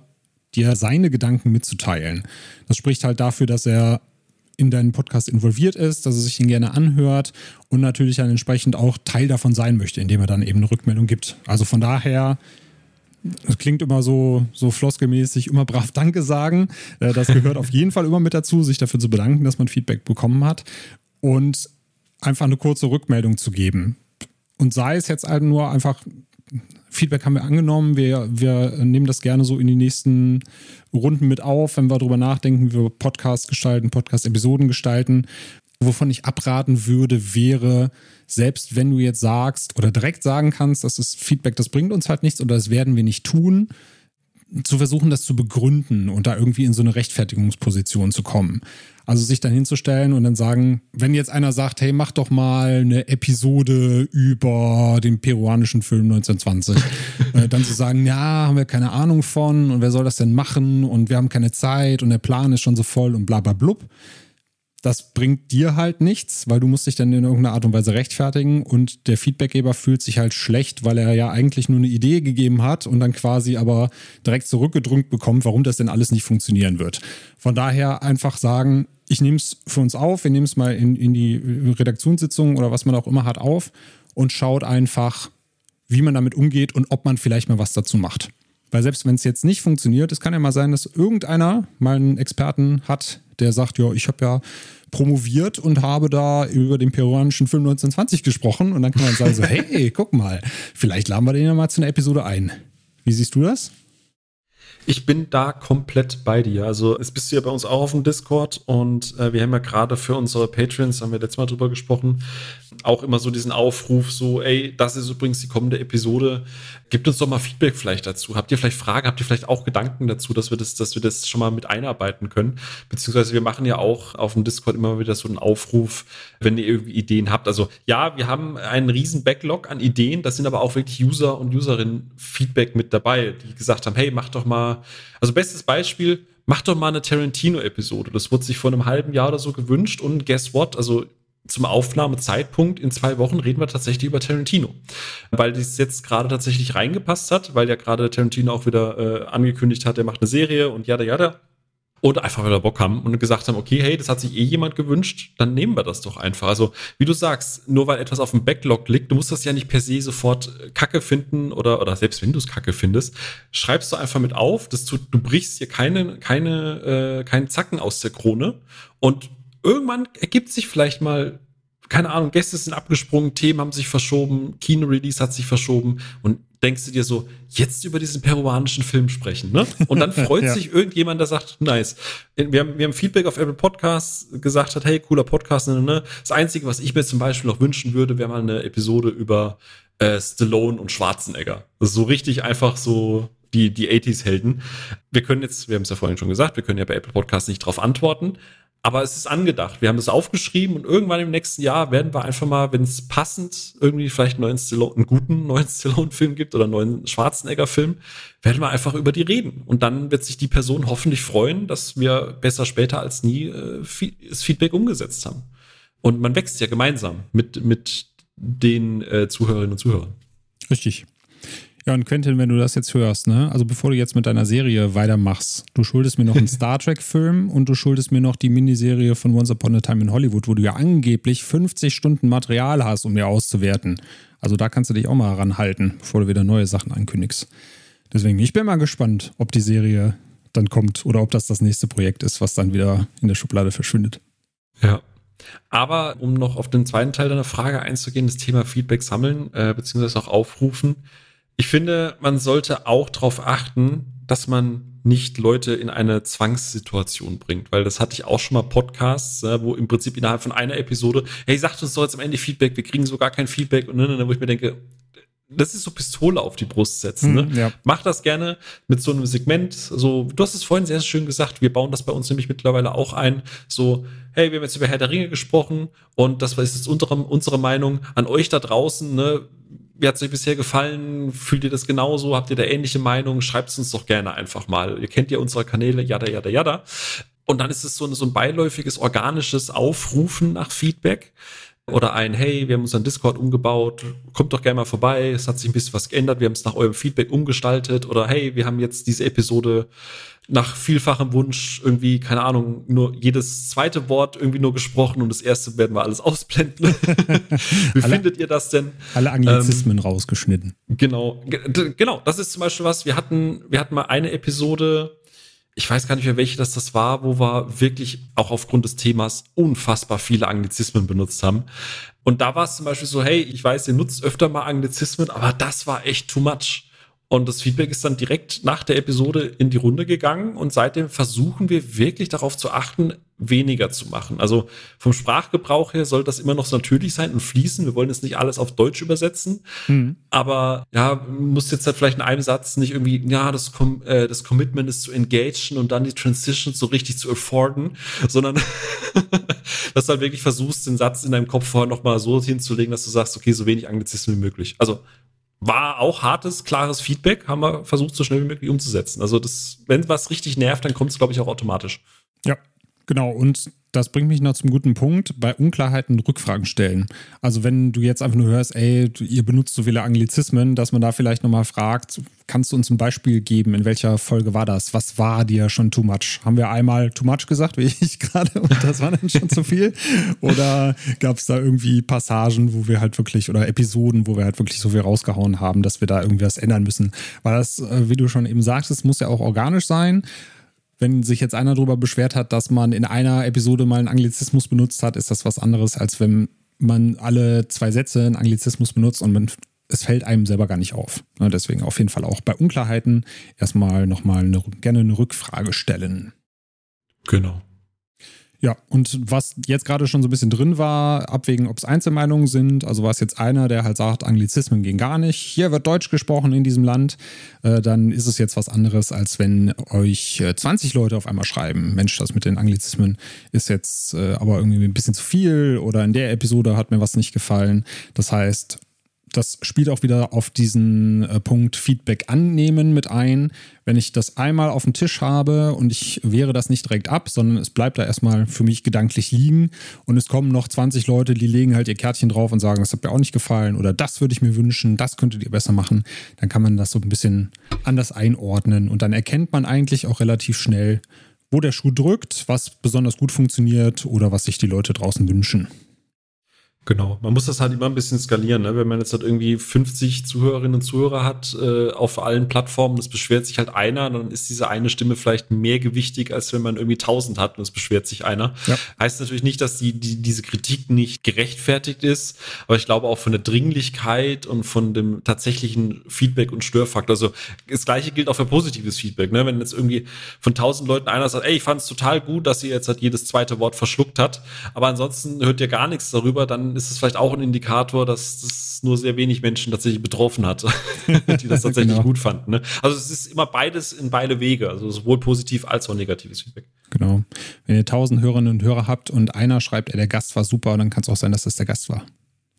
dir seine Gedanken mitzuteilen. Das spricht halt dafür, dass er in deinen Podcast involviert ist, dass er sich den gerne anhört und natürlich dann entsprechend auch Teil davon sein möchte, indem er dann eben eine Rückmeldung gibt. Also von daher das klingt immer so, so floskelmäßig, immer brav Danke sagen. Äh, das gehört auf jeden Fall immer mit dazu, sich dafür zu bedanken, dass man Feedback bekommen hat und einfach eine kurze Rückmeldung zu geben. Und sei es jetzt halt nur einfach, Feedback haben wir angenommen, wir, wir nehmen das gerne so in die nächsten Runden mit auf, wenn wir darüber nachdenken, wie wir Podcasts gestalten, Podcast-Episoden gestalten. Wovon ich abraten würde, wäre, selbst wenn du jetzt sagst oder direkt sagen kannst, dass das Feedback, das bringt uns halt nichts oder das werden wir nicht tun, zu versuchen, das zu begründen und da irgendwie in so eine Rechtfertigungsposition zu kommen. Also sich dann hinzustellen und dann sagen, wenn jetzt einer sagt, hey, mach doch mal eine Episode über den peruanischen Film 1920, äh, dann zu sagen, ja, haben wir keine Ahnung von und wer soll das denn machen und wir haben keine Zeit und der Plan ist schon so voll und bla bla blub das bringt dir halt nichts, weil du musst dich dann in irgendeiner Art und Weise rechtfertigen und der Feedbackgeber fühlt sich halt schlecht, weil er ja eigentlich nur eine Idee gegeben hat und dann quasi aber direkt zurückgedrückt bekommt, warum das denn alles nicht funktionieren wird. Von daher einfach sagen, ich nehme es für uns auf, wir nehmen es mal in, in die Redaktionssitzung oder was man auch immer hat auf und schaut einfach, wie man damit umgeht und ob man vielleicht mal was dazu macht. Weil selbst wenn es jetzt nicht funktioniert, es kann ja mal sein, dass irgendeiner mal einen Experten hat, der sagt, ja, ich habe ja promoviert und habe da über den peruanischen Film 1920 gesprochen. Und dann kann man sagen so, hey, guck mal, vielleicht laden wir den ja mal zu einer Episode ein. Wie siehst du das? Ich bin da komplett bei dir. Also es bist du ja bei uns auch auf dem Discord und äh, wir haben ja gerade für unsere Patreons, haben wir letztes Mal drüber gesprochen, auch immer so diesen Aufruf, so, ey, das ist übrigens die kommende Episode. Gebt uns doch mal Feedback vielleicht dazu. Habt ihr vielleicht Fragen, habt ihr vielleicht auch Gedanken dazu, dass wir das, dass wir das schon mal mit einarbeiten können? Beziehungsweise wir machen ja auch auf dem Discord immer wieder so einen Aufruf, wenn ihr irgendwie Ideen habt. Also ja, wir haben einen riesen Backlog an Ideen, das sind aber auch wirklich User und Userinnen Feedback mit dabei, die gesagt haben, hey, macht doch mal, also bestes Beispiel, macht doch mal eine Tarantino-Episode. Das wurde sich vor einem halben Jahr oder so gewünscht und guess what? Also zum Aufnahmezeitpunkt in zwei Wochen reden wir tatsächlich über Tarantino. Weil das jetzt gerade tatsächlich reingepasst hat, weil ja gerade Tarantino auch wieder äh, angekündigt hat, er macht eine Serie und jada jada. Und einfach wieder Bock haben und gesagt haben, okay, hey, das hat sich eh jemand gewünscht, dann nehmen wir das doch einfach. Also, wie du sagst, nur weil etwas auf dem Backlog liegt, du musst das ja nicht per se sofort äh, Kacke finden oder, oder selbst wenn du es Kacke findest, schreibst du einfach mit auf, dass du, du brichst hier keine, keine, äh, keinen Zacken aus der Krone und irgendwann ergibt sich vielleicht mal, keine Ahnung, Gäste sind abgesprungen, Themen haben sich verschoben, Kino-Release hat sich verschoben und denkst du dir so, jetzt über diesen peruanischen Film sprechen, ne? Und dann freut ja. sich irgendjemand, der sagt, nice. Wir haben, wir haben Feedback auf Apple Podcasts gesagt hat, hey, cooler Podcast, ne, ne? Das Einzige, was ich mir zum Beispiel noch wünschen würde, wäre mal eine Episode über äh, Stallone und Schwarzenegger. Das ist so richtig einfach so die, die 80s-Helden. Wir können jetzt, wir haben es ja vorhin schon gesagt, wir können ja bei Apple Podcasts nicht drauf antworten, aber es ist angedacht. Wir haben es aufgeschrieben und irgendwann im nächsten Jahr werden wir einfach mal, wenn es passend irgendwie vielleicht einen, neuen Stallone, einen guten neuen Stallone-Film gibt oder einen neuen Schwarzenegger-Film, werden wir einfach über die reden. Und dann wird sich die Person hoffentlich freuen, dass wir besser später als nie äh, das Feedback umgesetzt haben. Und man wächst ja gemeinsam mit, mit den äh, Zuhörerinnen und Zuhörern. Richtig. Ja, und Quentin, wenn du das jetzt hörst, ne, also bevor du jetzt mit deiner Serie weitermachst, du schuldest mir noch einen Star Trek-Film und du schuldest mir noch die Miniserie von Once Upon a Time in Hollywood, wo du ja angeblich 50 Stunden Material hast, um mir auszuwerten. Also da kannst du dich auch mal ranhalten, bevor du wieder neue Sachen ankündigst. Deswegen, ich bin mal gespannt, ob die Serie dann kommt oder ob das das nächste Projekt ist, was dann wieder in der Schublade verschwindet. Ja. Aber um noch auf den zweiten Teil deiner Frage einzugehen, das Thema Feedback sammeln, äh, beziehungsweise auch aufrufen. Ich finde, man sollte auch darauf achten, dass man nicht Leute in eine Zwangssituation bringt, weil das hatte ich auch schon mal Podcasts, wo im Prinzip innerhalb von einer Episode, hey, sagt uns doch jetzt am Ende Feedback, wir kriegen so gar kein Feedback und dann, wo ich mir denke, das ist so Pistole auf die Brust setzen. Ne? Hm, ja. Mach das gerne mit so einem Segment. So, du hast es vorhin sehr schön gesagt. Wir bauen das bei uns nämlich mittlerweile auch ein. So, hey, wir haben jetzt über Herr der Ringe gesprochen und das ist jetzt unsere, unsere Meinung an euch da draußen. Ne? Wie hat es euch bisher gefallen? Fühlt ihr das genauso? Habt ihr da ähnliche Meinungen? Schreibt es uns doch gerne einfach mal. Ihr kennt ja unsere Kanäle, jada, jada, jada. Und dann ist es so so ein beiläufiges, organisches Aufrufen nach Feedback. Oder ein, hey, wir haben unseren Discord umgebaut, kommt doch gerne mal vorbei, es hat sich ein bisschen was geändert, wir haben es nach eurem Feedback umgestaltet. Oder hey, wir haben jetzt diese Episode nach vielfachem Wunsch irgendwie, keine Ahnung, nur jedes zweite Wort irgendwie nur gesprochen und das erste werden wir alles ausblenden. Wie alle, findet ihr das denn? Alle Anglizismen ähm, rausgeschnitten. Genau, genau. Das ist zum Beispiel was. Wir hatten, wir hatten mal eine Episode, ich weiß gar nicht mehr, welche das das war, wo wir wirklich auch aufgrund des Themas unfassbar viele Anglizismen benutzt haben. Und da war es zum Beispiel so, hey, ich weiß, ihr nutzt öfter mal Anglizismen, aber das war echt too much. Und das Feedback ist dann direkt nach der Episode in die Runde gegangen und seitdem versuchen wir wirklich darauf zu achten, weniger zu machen. Also vom Sprachgebrauch her soll das immer noch so natürlich sein und fließen. Wir wollen jetzt nicht alles auf Deutsch übersetzen, mhm. aber ja, muss jetzt halt vielleicht in einem Satz nicht irgendwie, ja, das, Com äh, das Commitment ist zu engagen und dann die Transition so richtig zu afforden, sondern dass du halt wirklich versuchst, den Satz in deinem Kopf vorher nochmal so hinzulegen, dass du sagst, okay, so wenig Anglizismen wie möglich. Also war auch hartes, klares Feedback, haben wir versucht, so schnell wie möglich umzusetzen. Also das, wenn was richtig nervt, dann kommt es, glaube ich, auch automatisch. Ja, genau. Und das bringt mich noch zum guten Punkt, bei Unklarheiten Rückfragen stellen. Also wenn du jetzt einfach nur hörst, ey, ihr benutzt so viele Anglizismen, dass man da vielleicht nochmal fragt, kannst du uns ein Beispiel geben, in welcher Folge war das? Was war dir schon too much? Haben wir einmal too much gesagt, wie ich gerade, und das war dann schon zu viel? Oder gab es da irgendwie Passagen, wo wir halt wirklich, oder Episoden, wo wir halt wirklich so viel rausgehauen haben, dass wir da irgendwie was ändern müssen? Weil das, äh, wie du schon eben sagtest, muss ja auch organisch sein wenn sich jetzt einer darüber beschwert hat, dass man in einer Episode mal einen Anglizismus benutzt hat, ist das was anderes, als wenn man alle zwei Sätze einen Anglizismus benutzt und man es fällt einem selber gar nicht auf. Ne, deswegen auf jeden Fall auch bei Unklarheiten erstmal nochmal eine, gerne eine Rückfrage stellen. Genau. Ja, und was jetzt gerade schon so ein bisschen drin war, abwägen, ob es Einzelmeinungen sind. Also war es jetzt einer, der halt sagt, Anglizismen gehen gar nicht. Hier wird Deutsch gesprochen in diesem Land. Äh, dann ist es jetzt was anderes, als wenn euch äh, 20 Leute auf einmal schreiben. Mensch, das mit den Anglizismen ist jetzt äh, aber irgendwie ein bisschen zu viel oder in der Episode hat mir was nicht gefallen. Das heißt, das spielt auch wieder auf diesen äh, Punkt Feedback annehmen mit ein. Wenn ich das einmal auf dem Tisch habe und ich wehre das nicht direkt ab, sondern es bleibt da erstmal für mich gedanklich liegen und es kommen noch 20 Leute, die legen halt ihr Kärtchen drauf und sagen, das hat mir auch nicht gefallen oder das würde ich mir wünschen, das könntet ihr besser machen, dann kann man das so ein bisschen anders einordnen und dann erkennt man eigentlich auch relativ schnell, wo der Schuh drückt, was besonders gut funktioniert oder was sich die Leute draußen wünschen. Genau, man muss das halt immer ein bisschen skalieren. Ne? Wenn man jetzt halt irgendwie 50 Zuhörerinnen und Zuhörer hat äh, auf allen Plattformen, es beschwert sich halt einer, dann ist diese eine Stimme vielleicht mehr gewichtig, als wenn man irgendwie 1000 hat und es beschwert sich einer. Ja. Heißt natürlich nicht, dass die, die, diese Kritik nicht gerechtfertigt ist, aber ich glaube auch von der Dringlichkeit und von dem tatsächlichen Feedback und Störfaktor. Also das gleiche gilt auch für positives Feedback. Ne? Wenn jetzt irgendwie von 1000 Leuten einer sagt, ey, ich fand es total gut, dass ihr jetzt halt jedes zweite Wort verschluckt hat, aber ansonsten hört ihr gar nichts darüber, dann ist es vielleicht auch ein Indikator, dass das nur sehr wenig Menschen tatsächlich betroffen hat, die das tatsächlich genau. gut fanden. Ne? Also es ist immer beides in beide Wege, also sowohl positiv als auch negatives Feedback. Genau. Wenn ihr tausend Hörerinnen und Hörer habt und einer schreibt, ey, der Gast war super, dann kann es auch sein, dass das der Gast war.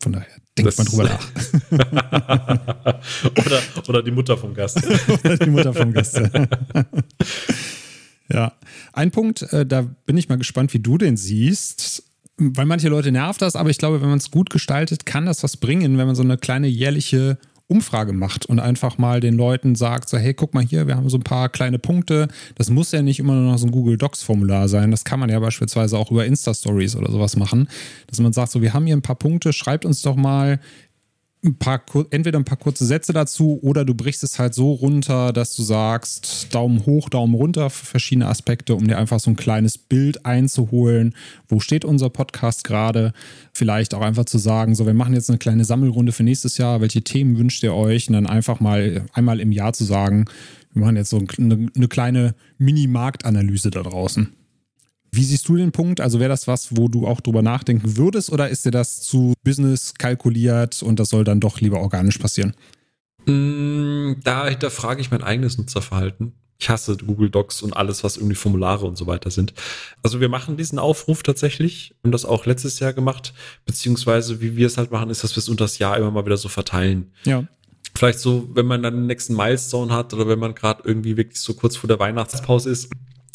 Von daher denkt das man drüber nach. oder, oder die Mutter vom Gast. oder die Mutter vom Gast. ja. Ein Punkt, äh, da bin ich mal gespannt, wie du den siehst weil manche Leute nervt das, aber ich glaube, wenn man es gut gestaltet, kann das was bringen, wenn man so eine kleine jährliche Umfrage macht und einfach mal den Leuten sagt, so, hey, guck mal hier, wir haben so ein paar kleine Punkte. Das muss ja nicht immer nur noch so ein Google Docs-Formular sein. Das kann man ja beispielsweise auch über Insta-Stories oder sowas machen, dass man sagt, so, wir haben hier ein paar Punkte, schreibt uns doch mal, ein paar, entweder ein paar kurze Sätze dazu oder du brichst es halt so runter, dass du sagst, Daumen hoch, Daumen runter für verschiedene Aspekte, um dir einfach so ein kleines Bild einzuholen. Wo steht unser Podcast gerade? Vielleicht auch einfach zu sagen, so, wir machen jetzt eine kleine Sammelrunde für nächstes Jahr. Welche Themen wünscht ihr euch? Und dann einfach mal einmal im Jahr zu sagen, wir machen jetzt so eine, eine kleine Mini-Marktanalyse da draußen. Wie siehst du den Punkt? Also wäre das was, wo du auch drüber nachdenken würdest oder ist dir das zu Business kalkuliert und das soll dann doch lieber organisch passieren? Mm, da hinterfrage ich mein eigenes Nutzerverhalten. Ich hasse Google Docs und alles, was irgendwie Formulare und so weiter sind. Also wir machen diesen Aufruf tatsächlich, haben das auch letztes Jahr gemacht, beziehungsweise wie wir es halt machen, ist, dass wir es unter das Jahr immer mal wieder so verteilen. Ja. Vielleicht so, wenn man dann den nächsten Milestone hat oder wenn man gerade irgendwie wirklich so kurz vor der Weihnachtspause ist,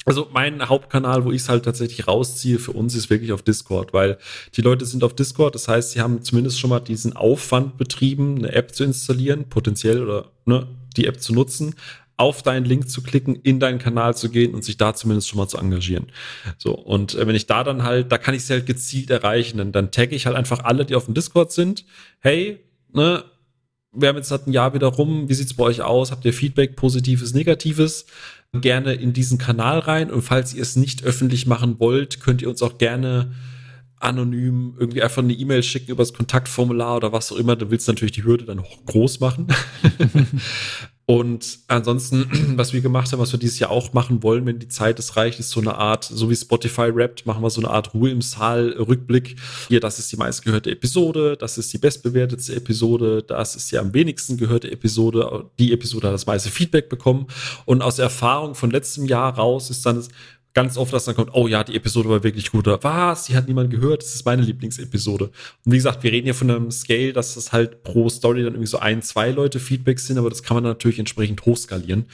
also mein Hauptkanal, wo ich es halt tatsächlich rausziehe für uns, ist wirklich auf Discord, weil die Leute sind auf Discord, das heißt, sie haben zumindest schon mal diesen Aufwand betrieben, eine App zu installieren, potenziell oder ne, die App zu nutzen, auf deinen Link zu klicken, in deinen Kanal zu gehen und sich da zumindest schon mal zu engagieren. So, und äh, wenn ich da dann halt, da kann ich es halt gezielt erreichen, dann, dann tagge ich halt einfach alle, die auf dem Discord sind. Hey, ne, wir haben jetzt halt ein Jahr wieder rum, wie sieht's bei euch aus? Habt ihr Feedback, positives, negatives? Gerne in diesen Kanal rein. Und falls ihr es nicht öffentlich machen wollt, könnt ihr uns auch gerne anonym irgendwie einfach eine E-Mail schicken über das Kontaktformular oder was auch immer. Du willst natürlich die Hürde dann groß machen. Und ansonsten, was wir gemacht haben, was wir dieses Jahr auch machen wollen, wenn die Zeit es reicht, ist so eine Art, so wie Spotify rappt, machen wir so eine Art Ruhe im Saal Rückblick. Hier, das ist die meistgehörte Episode, das ist die bestbewertete Episode, das ist die am wenigsten gehörte Episode, die Episode hat das meiste Feedback bekommen. Und aus Erfahrung von letztem Jahr raus ist dann ganz oft, dass dann kommt, oh ja, die Episode war wirklich gut. Oder was? Die hat niemand gehört. Das ist meine Lieblingsepisode. Und wie gesagt, wir reden hier von einem Scale, dass das halt pro Story dann irgendwie so ein, zwei Leute Feedback sind, aber das kann man natürlich entsprechend hochskalieren.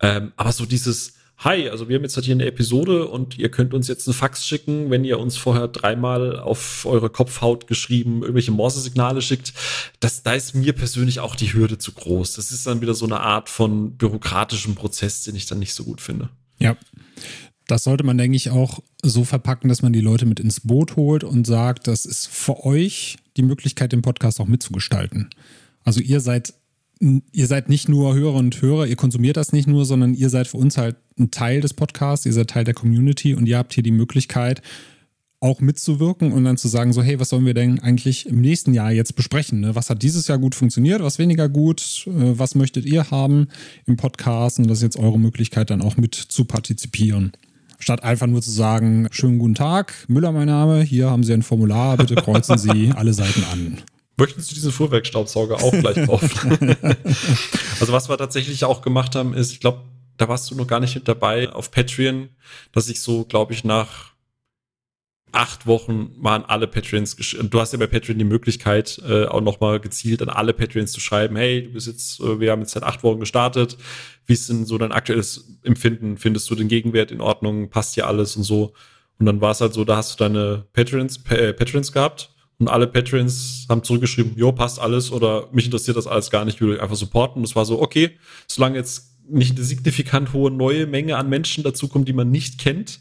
Ähm, aber so dieses, Hi, also wir haben jetzt halt hier eine Episode und ihr könnt uns jetzt einen Fax schicken, wenn ihr uns vorher dreimal auf eure Kopfhaut geschrieben irgendwelche Morse-Signale schickt. Das, da ist mir persönlich auch die Hürde zu groß. Das ist dann wieder so eine Art von bürokratischem Prozess, den ich dann nicht so gut finde. Ja, das sollte man, denke ich, auch so verpacken, dass man die Leute mit ins Boot holt und sagt, das ist für euch die Möglichkeit, den Podcast auch mitzugestalten. Also ihr seid, ihr seid nicht nur Hörer und Hörer, ihr konsumiert das nicht nur, sondern ihr seid für uns halt ein Teil des Podcasts, ihr seid Teil der Community und ihr habt hier die Möglichkeit, auch mitzuwirken und dann zu sagen, so, hey, was sollen wir denn eigentlich im nächsten Jahr jetzt besprechen? Ne? Was hat dieses Jahr gut funktioniert, was weniger gut, äh, was möchtet ihr haben im Podcast? Und das ist jetzt eure Möglichkeit, dann auch mit zu partizipieren. Statt einfach nur zu sagen, schönen guten Tag, Müller mein Name, hier haben Sie ein Formular, bitte kreuzen Sie alle Seiten an. Möchten Sie diesen Fuhrwerkstaubsauger auch gleich kaufen? also was wir tatsächlich auch gemacht haben, ist, ich glaube, da warst du noch gar nicht mit dabei auf Patreon, dass ich so, glaube ich, nach acht Wochen waren alle Patreons, du hast ja bei Patreon die Möglichkeit, äh, auch nochmal gezielt an alle Patreons zu schreiben, hey, du bist jetzt, äh, wir haben jetzt seit acht Wochen gestartet, wie ist denn so dein aktuelles Empfinden? Findest du den Gegenwert in Ordnung? Passt dir alles und so? Und dann war es halt so, da hast du deine Patreons, äh, Patreons gehabt und alle Patreons haben zurückgeschrieben, jo, passt alles oder mich interessiert das alles gar nicht, ich will einfach supporten. Und es war so, okay, solange jetzt nicht eine signifikant hohe neue Menge an Menschen dazukommt, die man nicht kennt,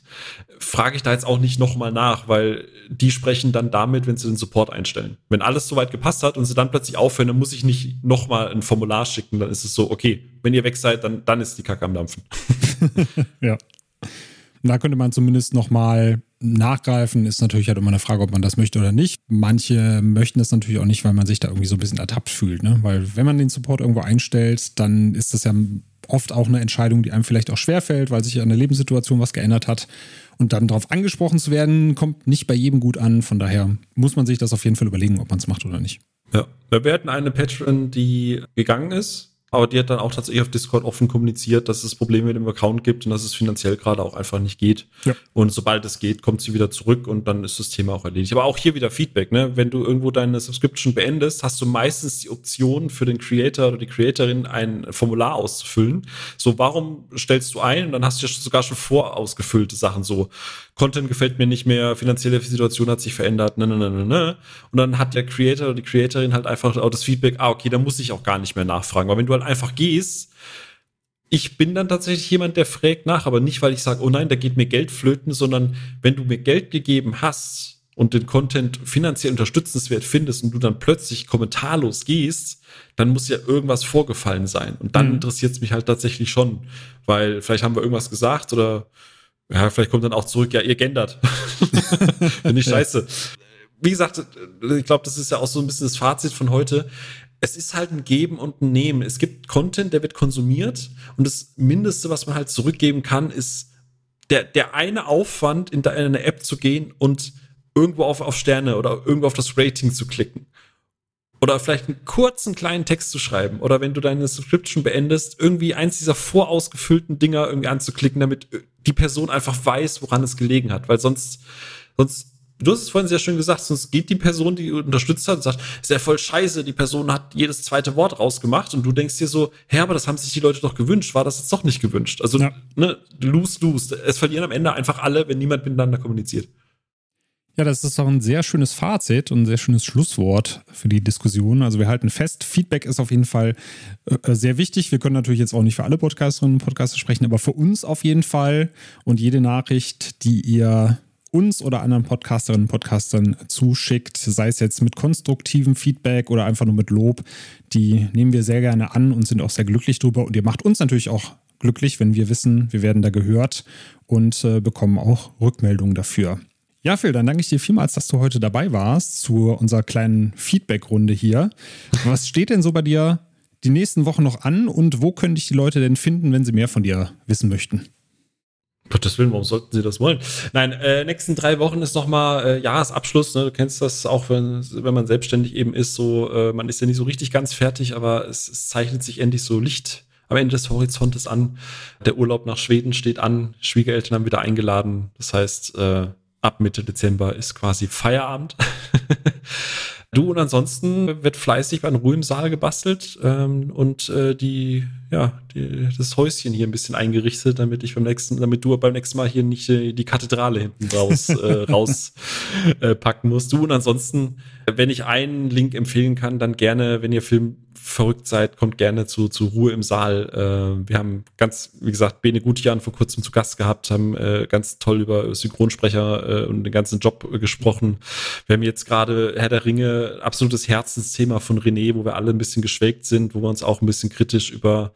frage ich da jetzt auch nicht nochmal nach, weil die sprechen dann damit, wenn sie den Support einstellen. Wenn alles soweit gepasst hat und sie dann plötzlich aufhören, dann muss ich nicht nochmal ein Formular schicken, dann ist es so, okay, wenn ihr weg seid, dann, dann ist die Kacke am Dampfen. ja. Da könnte man zumindest nochmal nachgreifen. Ist natürlich halt immer eine Frage, ob man das möchte oder nicht. Manche möchten das natürlich auch nicht, weil man sich da irgendwie so ein bisschen ertappt fühlt. Ne? Weil wenn man den Support irgendwo einstellt, dann ist das ja oft auch eine Entscheidung, die einem vielleicht auch schwerfällt, weil sich an der Lebenssituation was geändert hat. Und dann darauf angesprochen zu werden, kommt nicht bei jedem gut an. Von daher muss man sich das auf jeden Fall überlegen, ob man es macht oder nicht. Ja, wir hatten eine Patron, die gegangen ist aber die hat dann auch tatsächlich auf Discord offen kommuniziert, dass es Probleme mit dem Account gibt und dass es finanziell gerade auch einfach nicht geht. Ja. Und sobald es geht, kommt sie wieder zurück und dann ist das Thema auch erledigt. Aber auch hier wieder Feedback, ne? Wenn du irgendwo deine Subscription beendest, hast du meistens die Option für den Creator oder die Creatorin ein Formular auszufüllen. So, warum stellst du ein? Und dann hast du ja sogar schon vorausgefüllte Sachen so. Content gefällt mir nicht mehr, finanzielle Situation hat sich verändert, ne, ne, ne, ne, ne. Und dann hat der Creator oder die Creatorin halt einfach auch das Feedback, ah, okay, da muss ich auch gar nicht mehr nachfragen. Weil wenn du halt einfach gehst, ich bin dann tatsächlich jemand, der fragt nach, aber nicht, weil ich sage, oh nein, da geht mir Geld flöten, sondern wenn du mir Geld gegeben hast und den Content finanziell unterstützenswert findest und du dann plötzlich kommentarlos gehst, dann muss ja irgendwas vorgefallen sein. Und dann mhm. interessiert es mich halt tatsächlich schon, weil vielleicht haben wir irgendwas gesagt oder ja, vielleicht kommt dann auch zurück, ja, ihr gendert. Finde ich scheiße. Wie gesagt, ich glaube, das ist ja auch so ein bisschen das Fazit von heute. Es ist halt ein Geben und ein Nehmen. Es gibt Content, der wird konsumiert und das Mindeste, was man halt zurückgeben kann, ist der, der eine Aufwand, in eine App zu gehen und irgendwo auf, auf Sterne oder irgendwo auf das Rating zu klicken. Oder vielleicht einen kurzen kleinen Text zu schreiben. Oder wenn du deine Subscription beendest, irgendwie eins dieser vorausgefüllten Dinger irgendwie anzuklicken, damit die Person einfach weiß, woran es gelegen hat. Weil sonst, sonst, du hast es vorhin sehr schön gesagt, sonst geht die Person, die unterstützt hat, und sagt, ist ja voll scheiße, die Person hat jedes zweite Wort rausgemacht und du denkst dir so, hä, aber das haben sich die Leute doch gewünscht, war das jetzt doch nicht gewünscht? Also, ja. ne, lose, lose. Es verlieren am Ende einfach alle, wenn niemand miteinander kommuniziert. Ja, das ist doch ein sehr schönes Fazit und ein sehr schönes Schlusswort für die Diskussion. Also wir halten fest, Feedback ist auf jeden Fall äh, sehr wichtig. Wir können natürlich jetzt auch nicht für alle Podcasterinnen und Podcaster sprechen, aber für uns auf jeden Fall. Und jede Nachricht, die ihr uns oder anderen Podcasterinnen und Podcastern zuschickt, sei es jetzt mit konstruktivem Feedback oder einfach nur mit Lob, die nehmen wir sehr gerne an und sind auch sehr glücklich drüber. Und ihr macht uns natürlich auch glücklich, wenn wir wissen, wir werden da gehört und äh, bekommen auch Rückmeldungen dafür. Ja, Phil, dann danke ich dir vielmals, dass du heute dabei warst zu unserer kleinen Feedback-Runde hier. Was steht denn so bei dir die nächsten Wochen noch an und wo können dich die Leute denn finden, wenn sie mehr von dir wissen möchten? Gottes Willen, warum sollten sie das wollen? Nein, äh, nächsten drei Wochen ist nochmal äh, Jahresabschluss. Ne? Du kennst das auch, wenn, wenn man selbstständig eben ist. So, äh, man ist ja nicht so richtig ganz fertig, aber es, es zeichnet sich endlich so Licht am Ende des Horizontes an. Der Urlaub nach Schweden steht an. Schwiegereltern haben wieder eingeladen. Das heißt, äh, ab Mitte Dezember ist quasi Feierabend. du und ansonsten wird fleißig bei Ruhe im Saal gebastelt ähm, und äh, die, ja, die, das Häuschen hier ein bisschen eingerichtet, damit ich beim nächsten, damit du beim nächsten Mal hier nicht die, die Kathedrale hinten raus, äh, rauspacken äh, musst. Du und ansonsten, wenn ich einen Link empfehlen kann, dann gerne, wenn ihr Film verrückt seid, kommt gerne zu, zu Ruhe im Saal. Äh, wir haben ganz, wie gesagt, Bene Gutjan vor kurzem zu Gast gehabt, haben äh, ganz toll über Synchronsprecher äh, und den ganzen Job äh, gesprochen. Wir haben jetzt gerade Herr der Ringe, absolutes Herzensthema von René, wo wir alle ein bisschen geschwelgt sind, wo wir uns auch ein bisschen kritisch über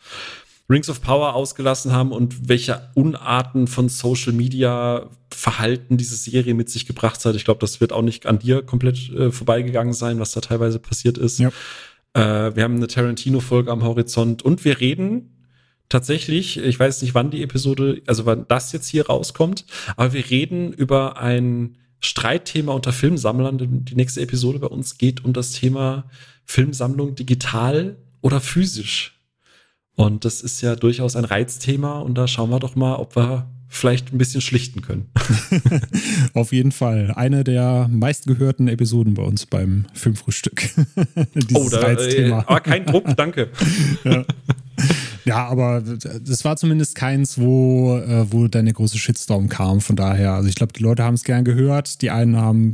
Rings of Power ausgelassen haben und welche Unarten von Social Media Verhalten diese Serie mit sich gebracht hat. Ich glaube, das wird auch nicht an dir komplett äh, vorbeigegangen sein, was da teilweise passiert ist. Ja. Äh, wir haben eine Tarantino-Folge am Horizont und wir reden tatsächlich, ich weiß nicht, wann die Episode, also wann das jetzt hier rauskommt, aber wir reden über ein Streitthema unter Filmsammlern. Die nächste Episode bei uns geht um das Thema Filmsammlung digital oder physisch. Und das ist ja durchaus ein Reizthema und da schauen wir doch mal, ob wir vielleicht ein bisschen schlichten können. Auf jeden Fall. Eine der meistgehörten Episoden bei uns beim Filmfrühstück. oh, da, äh, aber kein Druck, danke. ja. Ja, aber das war zumindest keins, wo, äh, wo der große Shitstorm kam. Von daher, also ich glaube, die Leute haben es gern gehört. Die einen haben,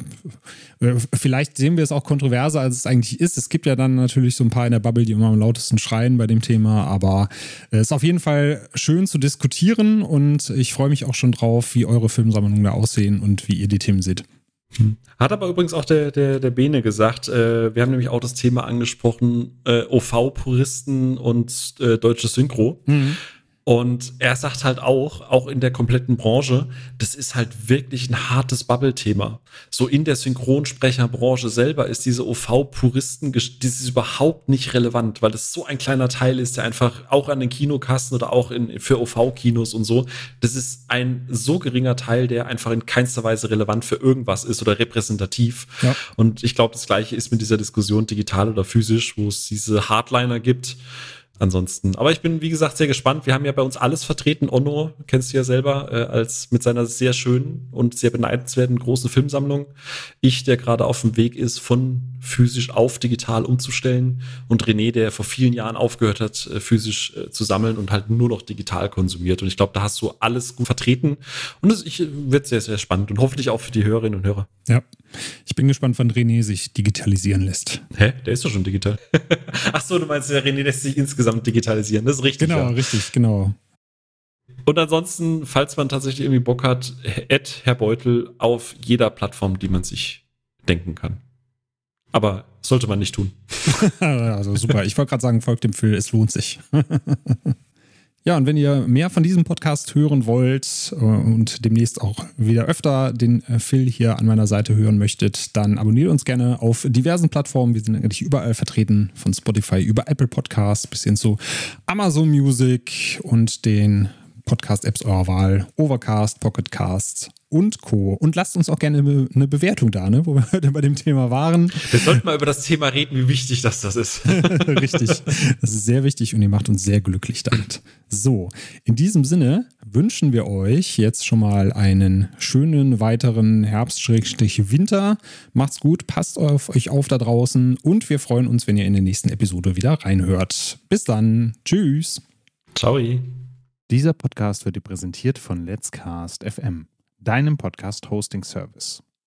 äh, vielleicht sehen wir es auch kontroverser, als es eigentlich ist. Es gibt ja dann natürlich so ein paar in der Bubble, die immer am lautesten schreien bei dem Thema. Aber es äh, ist auf jeden Fall schön zu diskutieren und ich freue mich auch schon drauf, wie eure Filmsammlungen da aussehen und wie ihr die Themen seht. Hat aber übrigens auch der, der, der Bene gesagt, äh, wir haben nämlich auch das Thema angesprochen, äh, OV-Puristen und äh, deutsches Synchro. Mhm. Und er sagt halt auch, auch in der kompletten Branche, das ist halt wirklich ein hartes Bubble-Thema. So in der Synchronsprecherbranche selber ist diese OV-Puristen, das ist überhaupt nicht relevant, weil das so ein kleiner Teil ist, der einfach auch an den Kinokassen oder auch in, für OV-Kinos und so, das ist ein so geringer Teil, der einfach in keinster Weise relevant für irgendwas ist oder repräsentativ. Ja. Und ich glaube, das Gleiche ist mit dieser Diskussion digital oder physisch, wo es diese Hardliner gibt ansonsten. Aber ich bin, wie gesagt, sehr gespannt. Wir haben ja bei uns alles vertreten. Onno, kennst du ja selber, äh, als mit seiner sehr schönen und sehr beneidenswerten großen Filmsammlung. Ich, der gerade auf dem Weg ist, von physisch auf digital umzustellen. Und René, der vor vielen Jahren aufgehört hat, äh, physisch äh, zu sammeln und halt nur noch digital konsumiert. Und ich glaube, da hast du alles gut vertreten. Und es wird sehr, sehr spannend und hoffentlich auch für die Hörerinnen und Hörer. Ja. Ich bin gespannt, wann René sich digitalisieren lässt. Hä? Der ist doch schon digital. Ach so, du meinst, der René lässt sich insgesamt digitalisieren. Das ist richtig. Genau, ja. richtig, genau. Und ansonsten, falls man tatsächlich irgendwie Bock hat, Ed Herr Beutel auf jeder Plattform, die man sich denken kann. Aber sollte man nicht tun. also super. Ich wollte gerade sagen, folgt dem Phil, es lohnt sich. Ja, und wenn ihr mehr von diesem Podcast hören wollt äh, und demnächst auch wieder öfter den äh, Phil hier an meiner Seite hören möchtet, dann abonniert uns gerne auf diversen Plattformen. Wir sind eigentlich überall vertreten, von Spotify über Apple Podcasts bis hin zu Amazon Music und den Podcast-Apps eurer Wahl, Overcast, Pocketcast und Co. Und lasst uns auch gerne eine Bewertung da, ne, wo wir heute bei dem Thema waren. Wir sollten mal über das Thema reden, wie wichtig das, das ist. Richtig. Das ist sehr wichtig und ihr macht uns sehr glücklich damit. So, in diesem Sinne wünschen wir euch jetzt schon mal einen schönen weiteren Herbst-Winter. Macht's gut, passt auf euch auf da draußen und wir freuen uns, wenn ihr in der nächsten Episode wieder reinhört. Bis dann. Tschüss. Ciao. Dieser Podcast wird dir präsentiert von Let's Cast FM, deinem Podcast-Hosting-Service.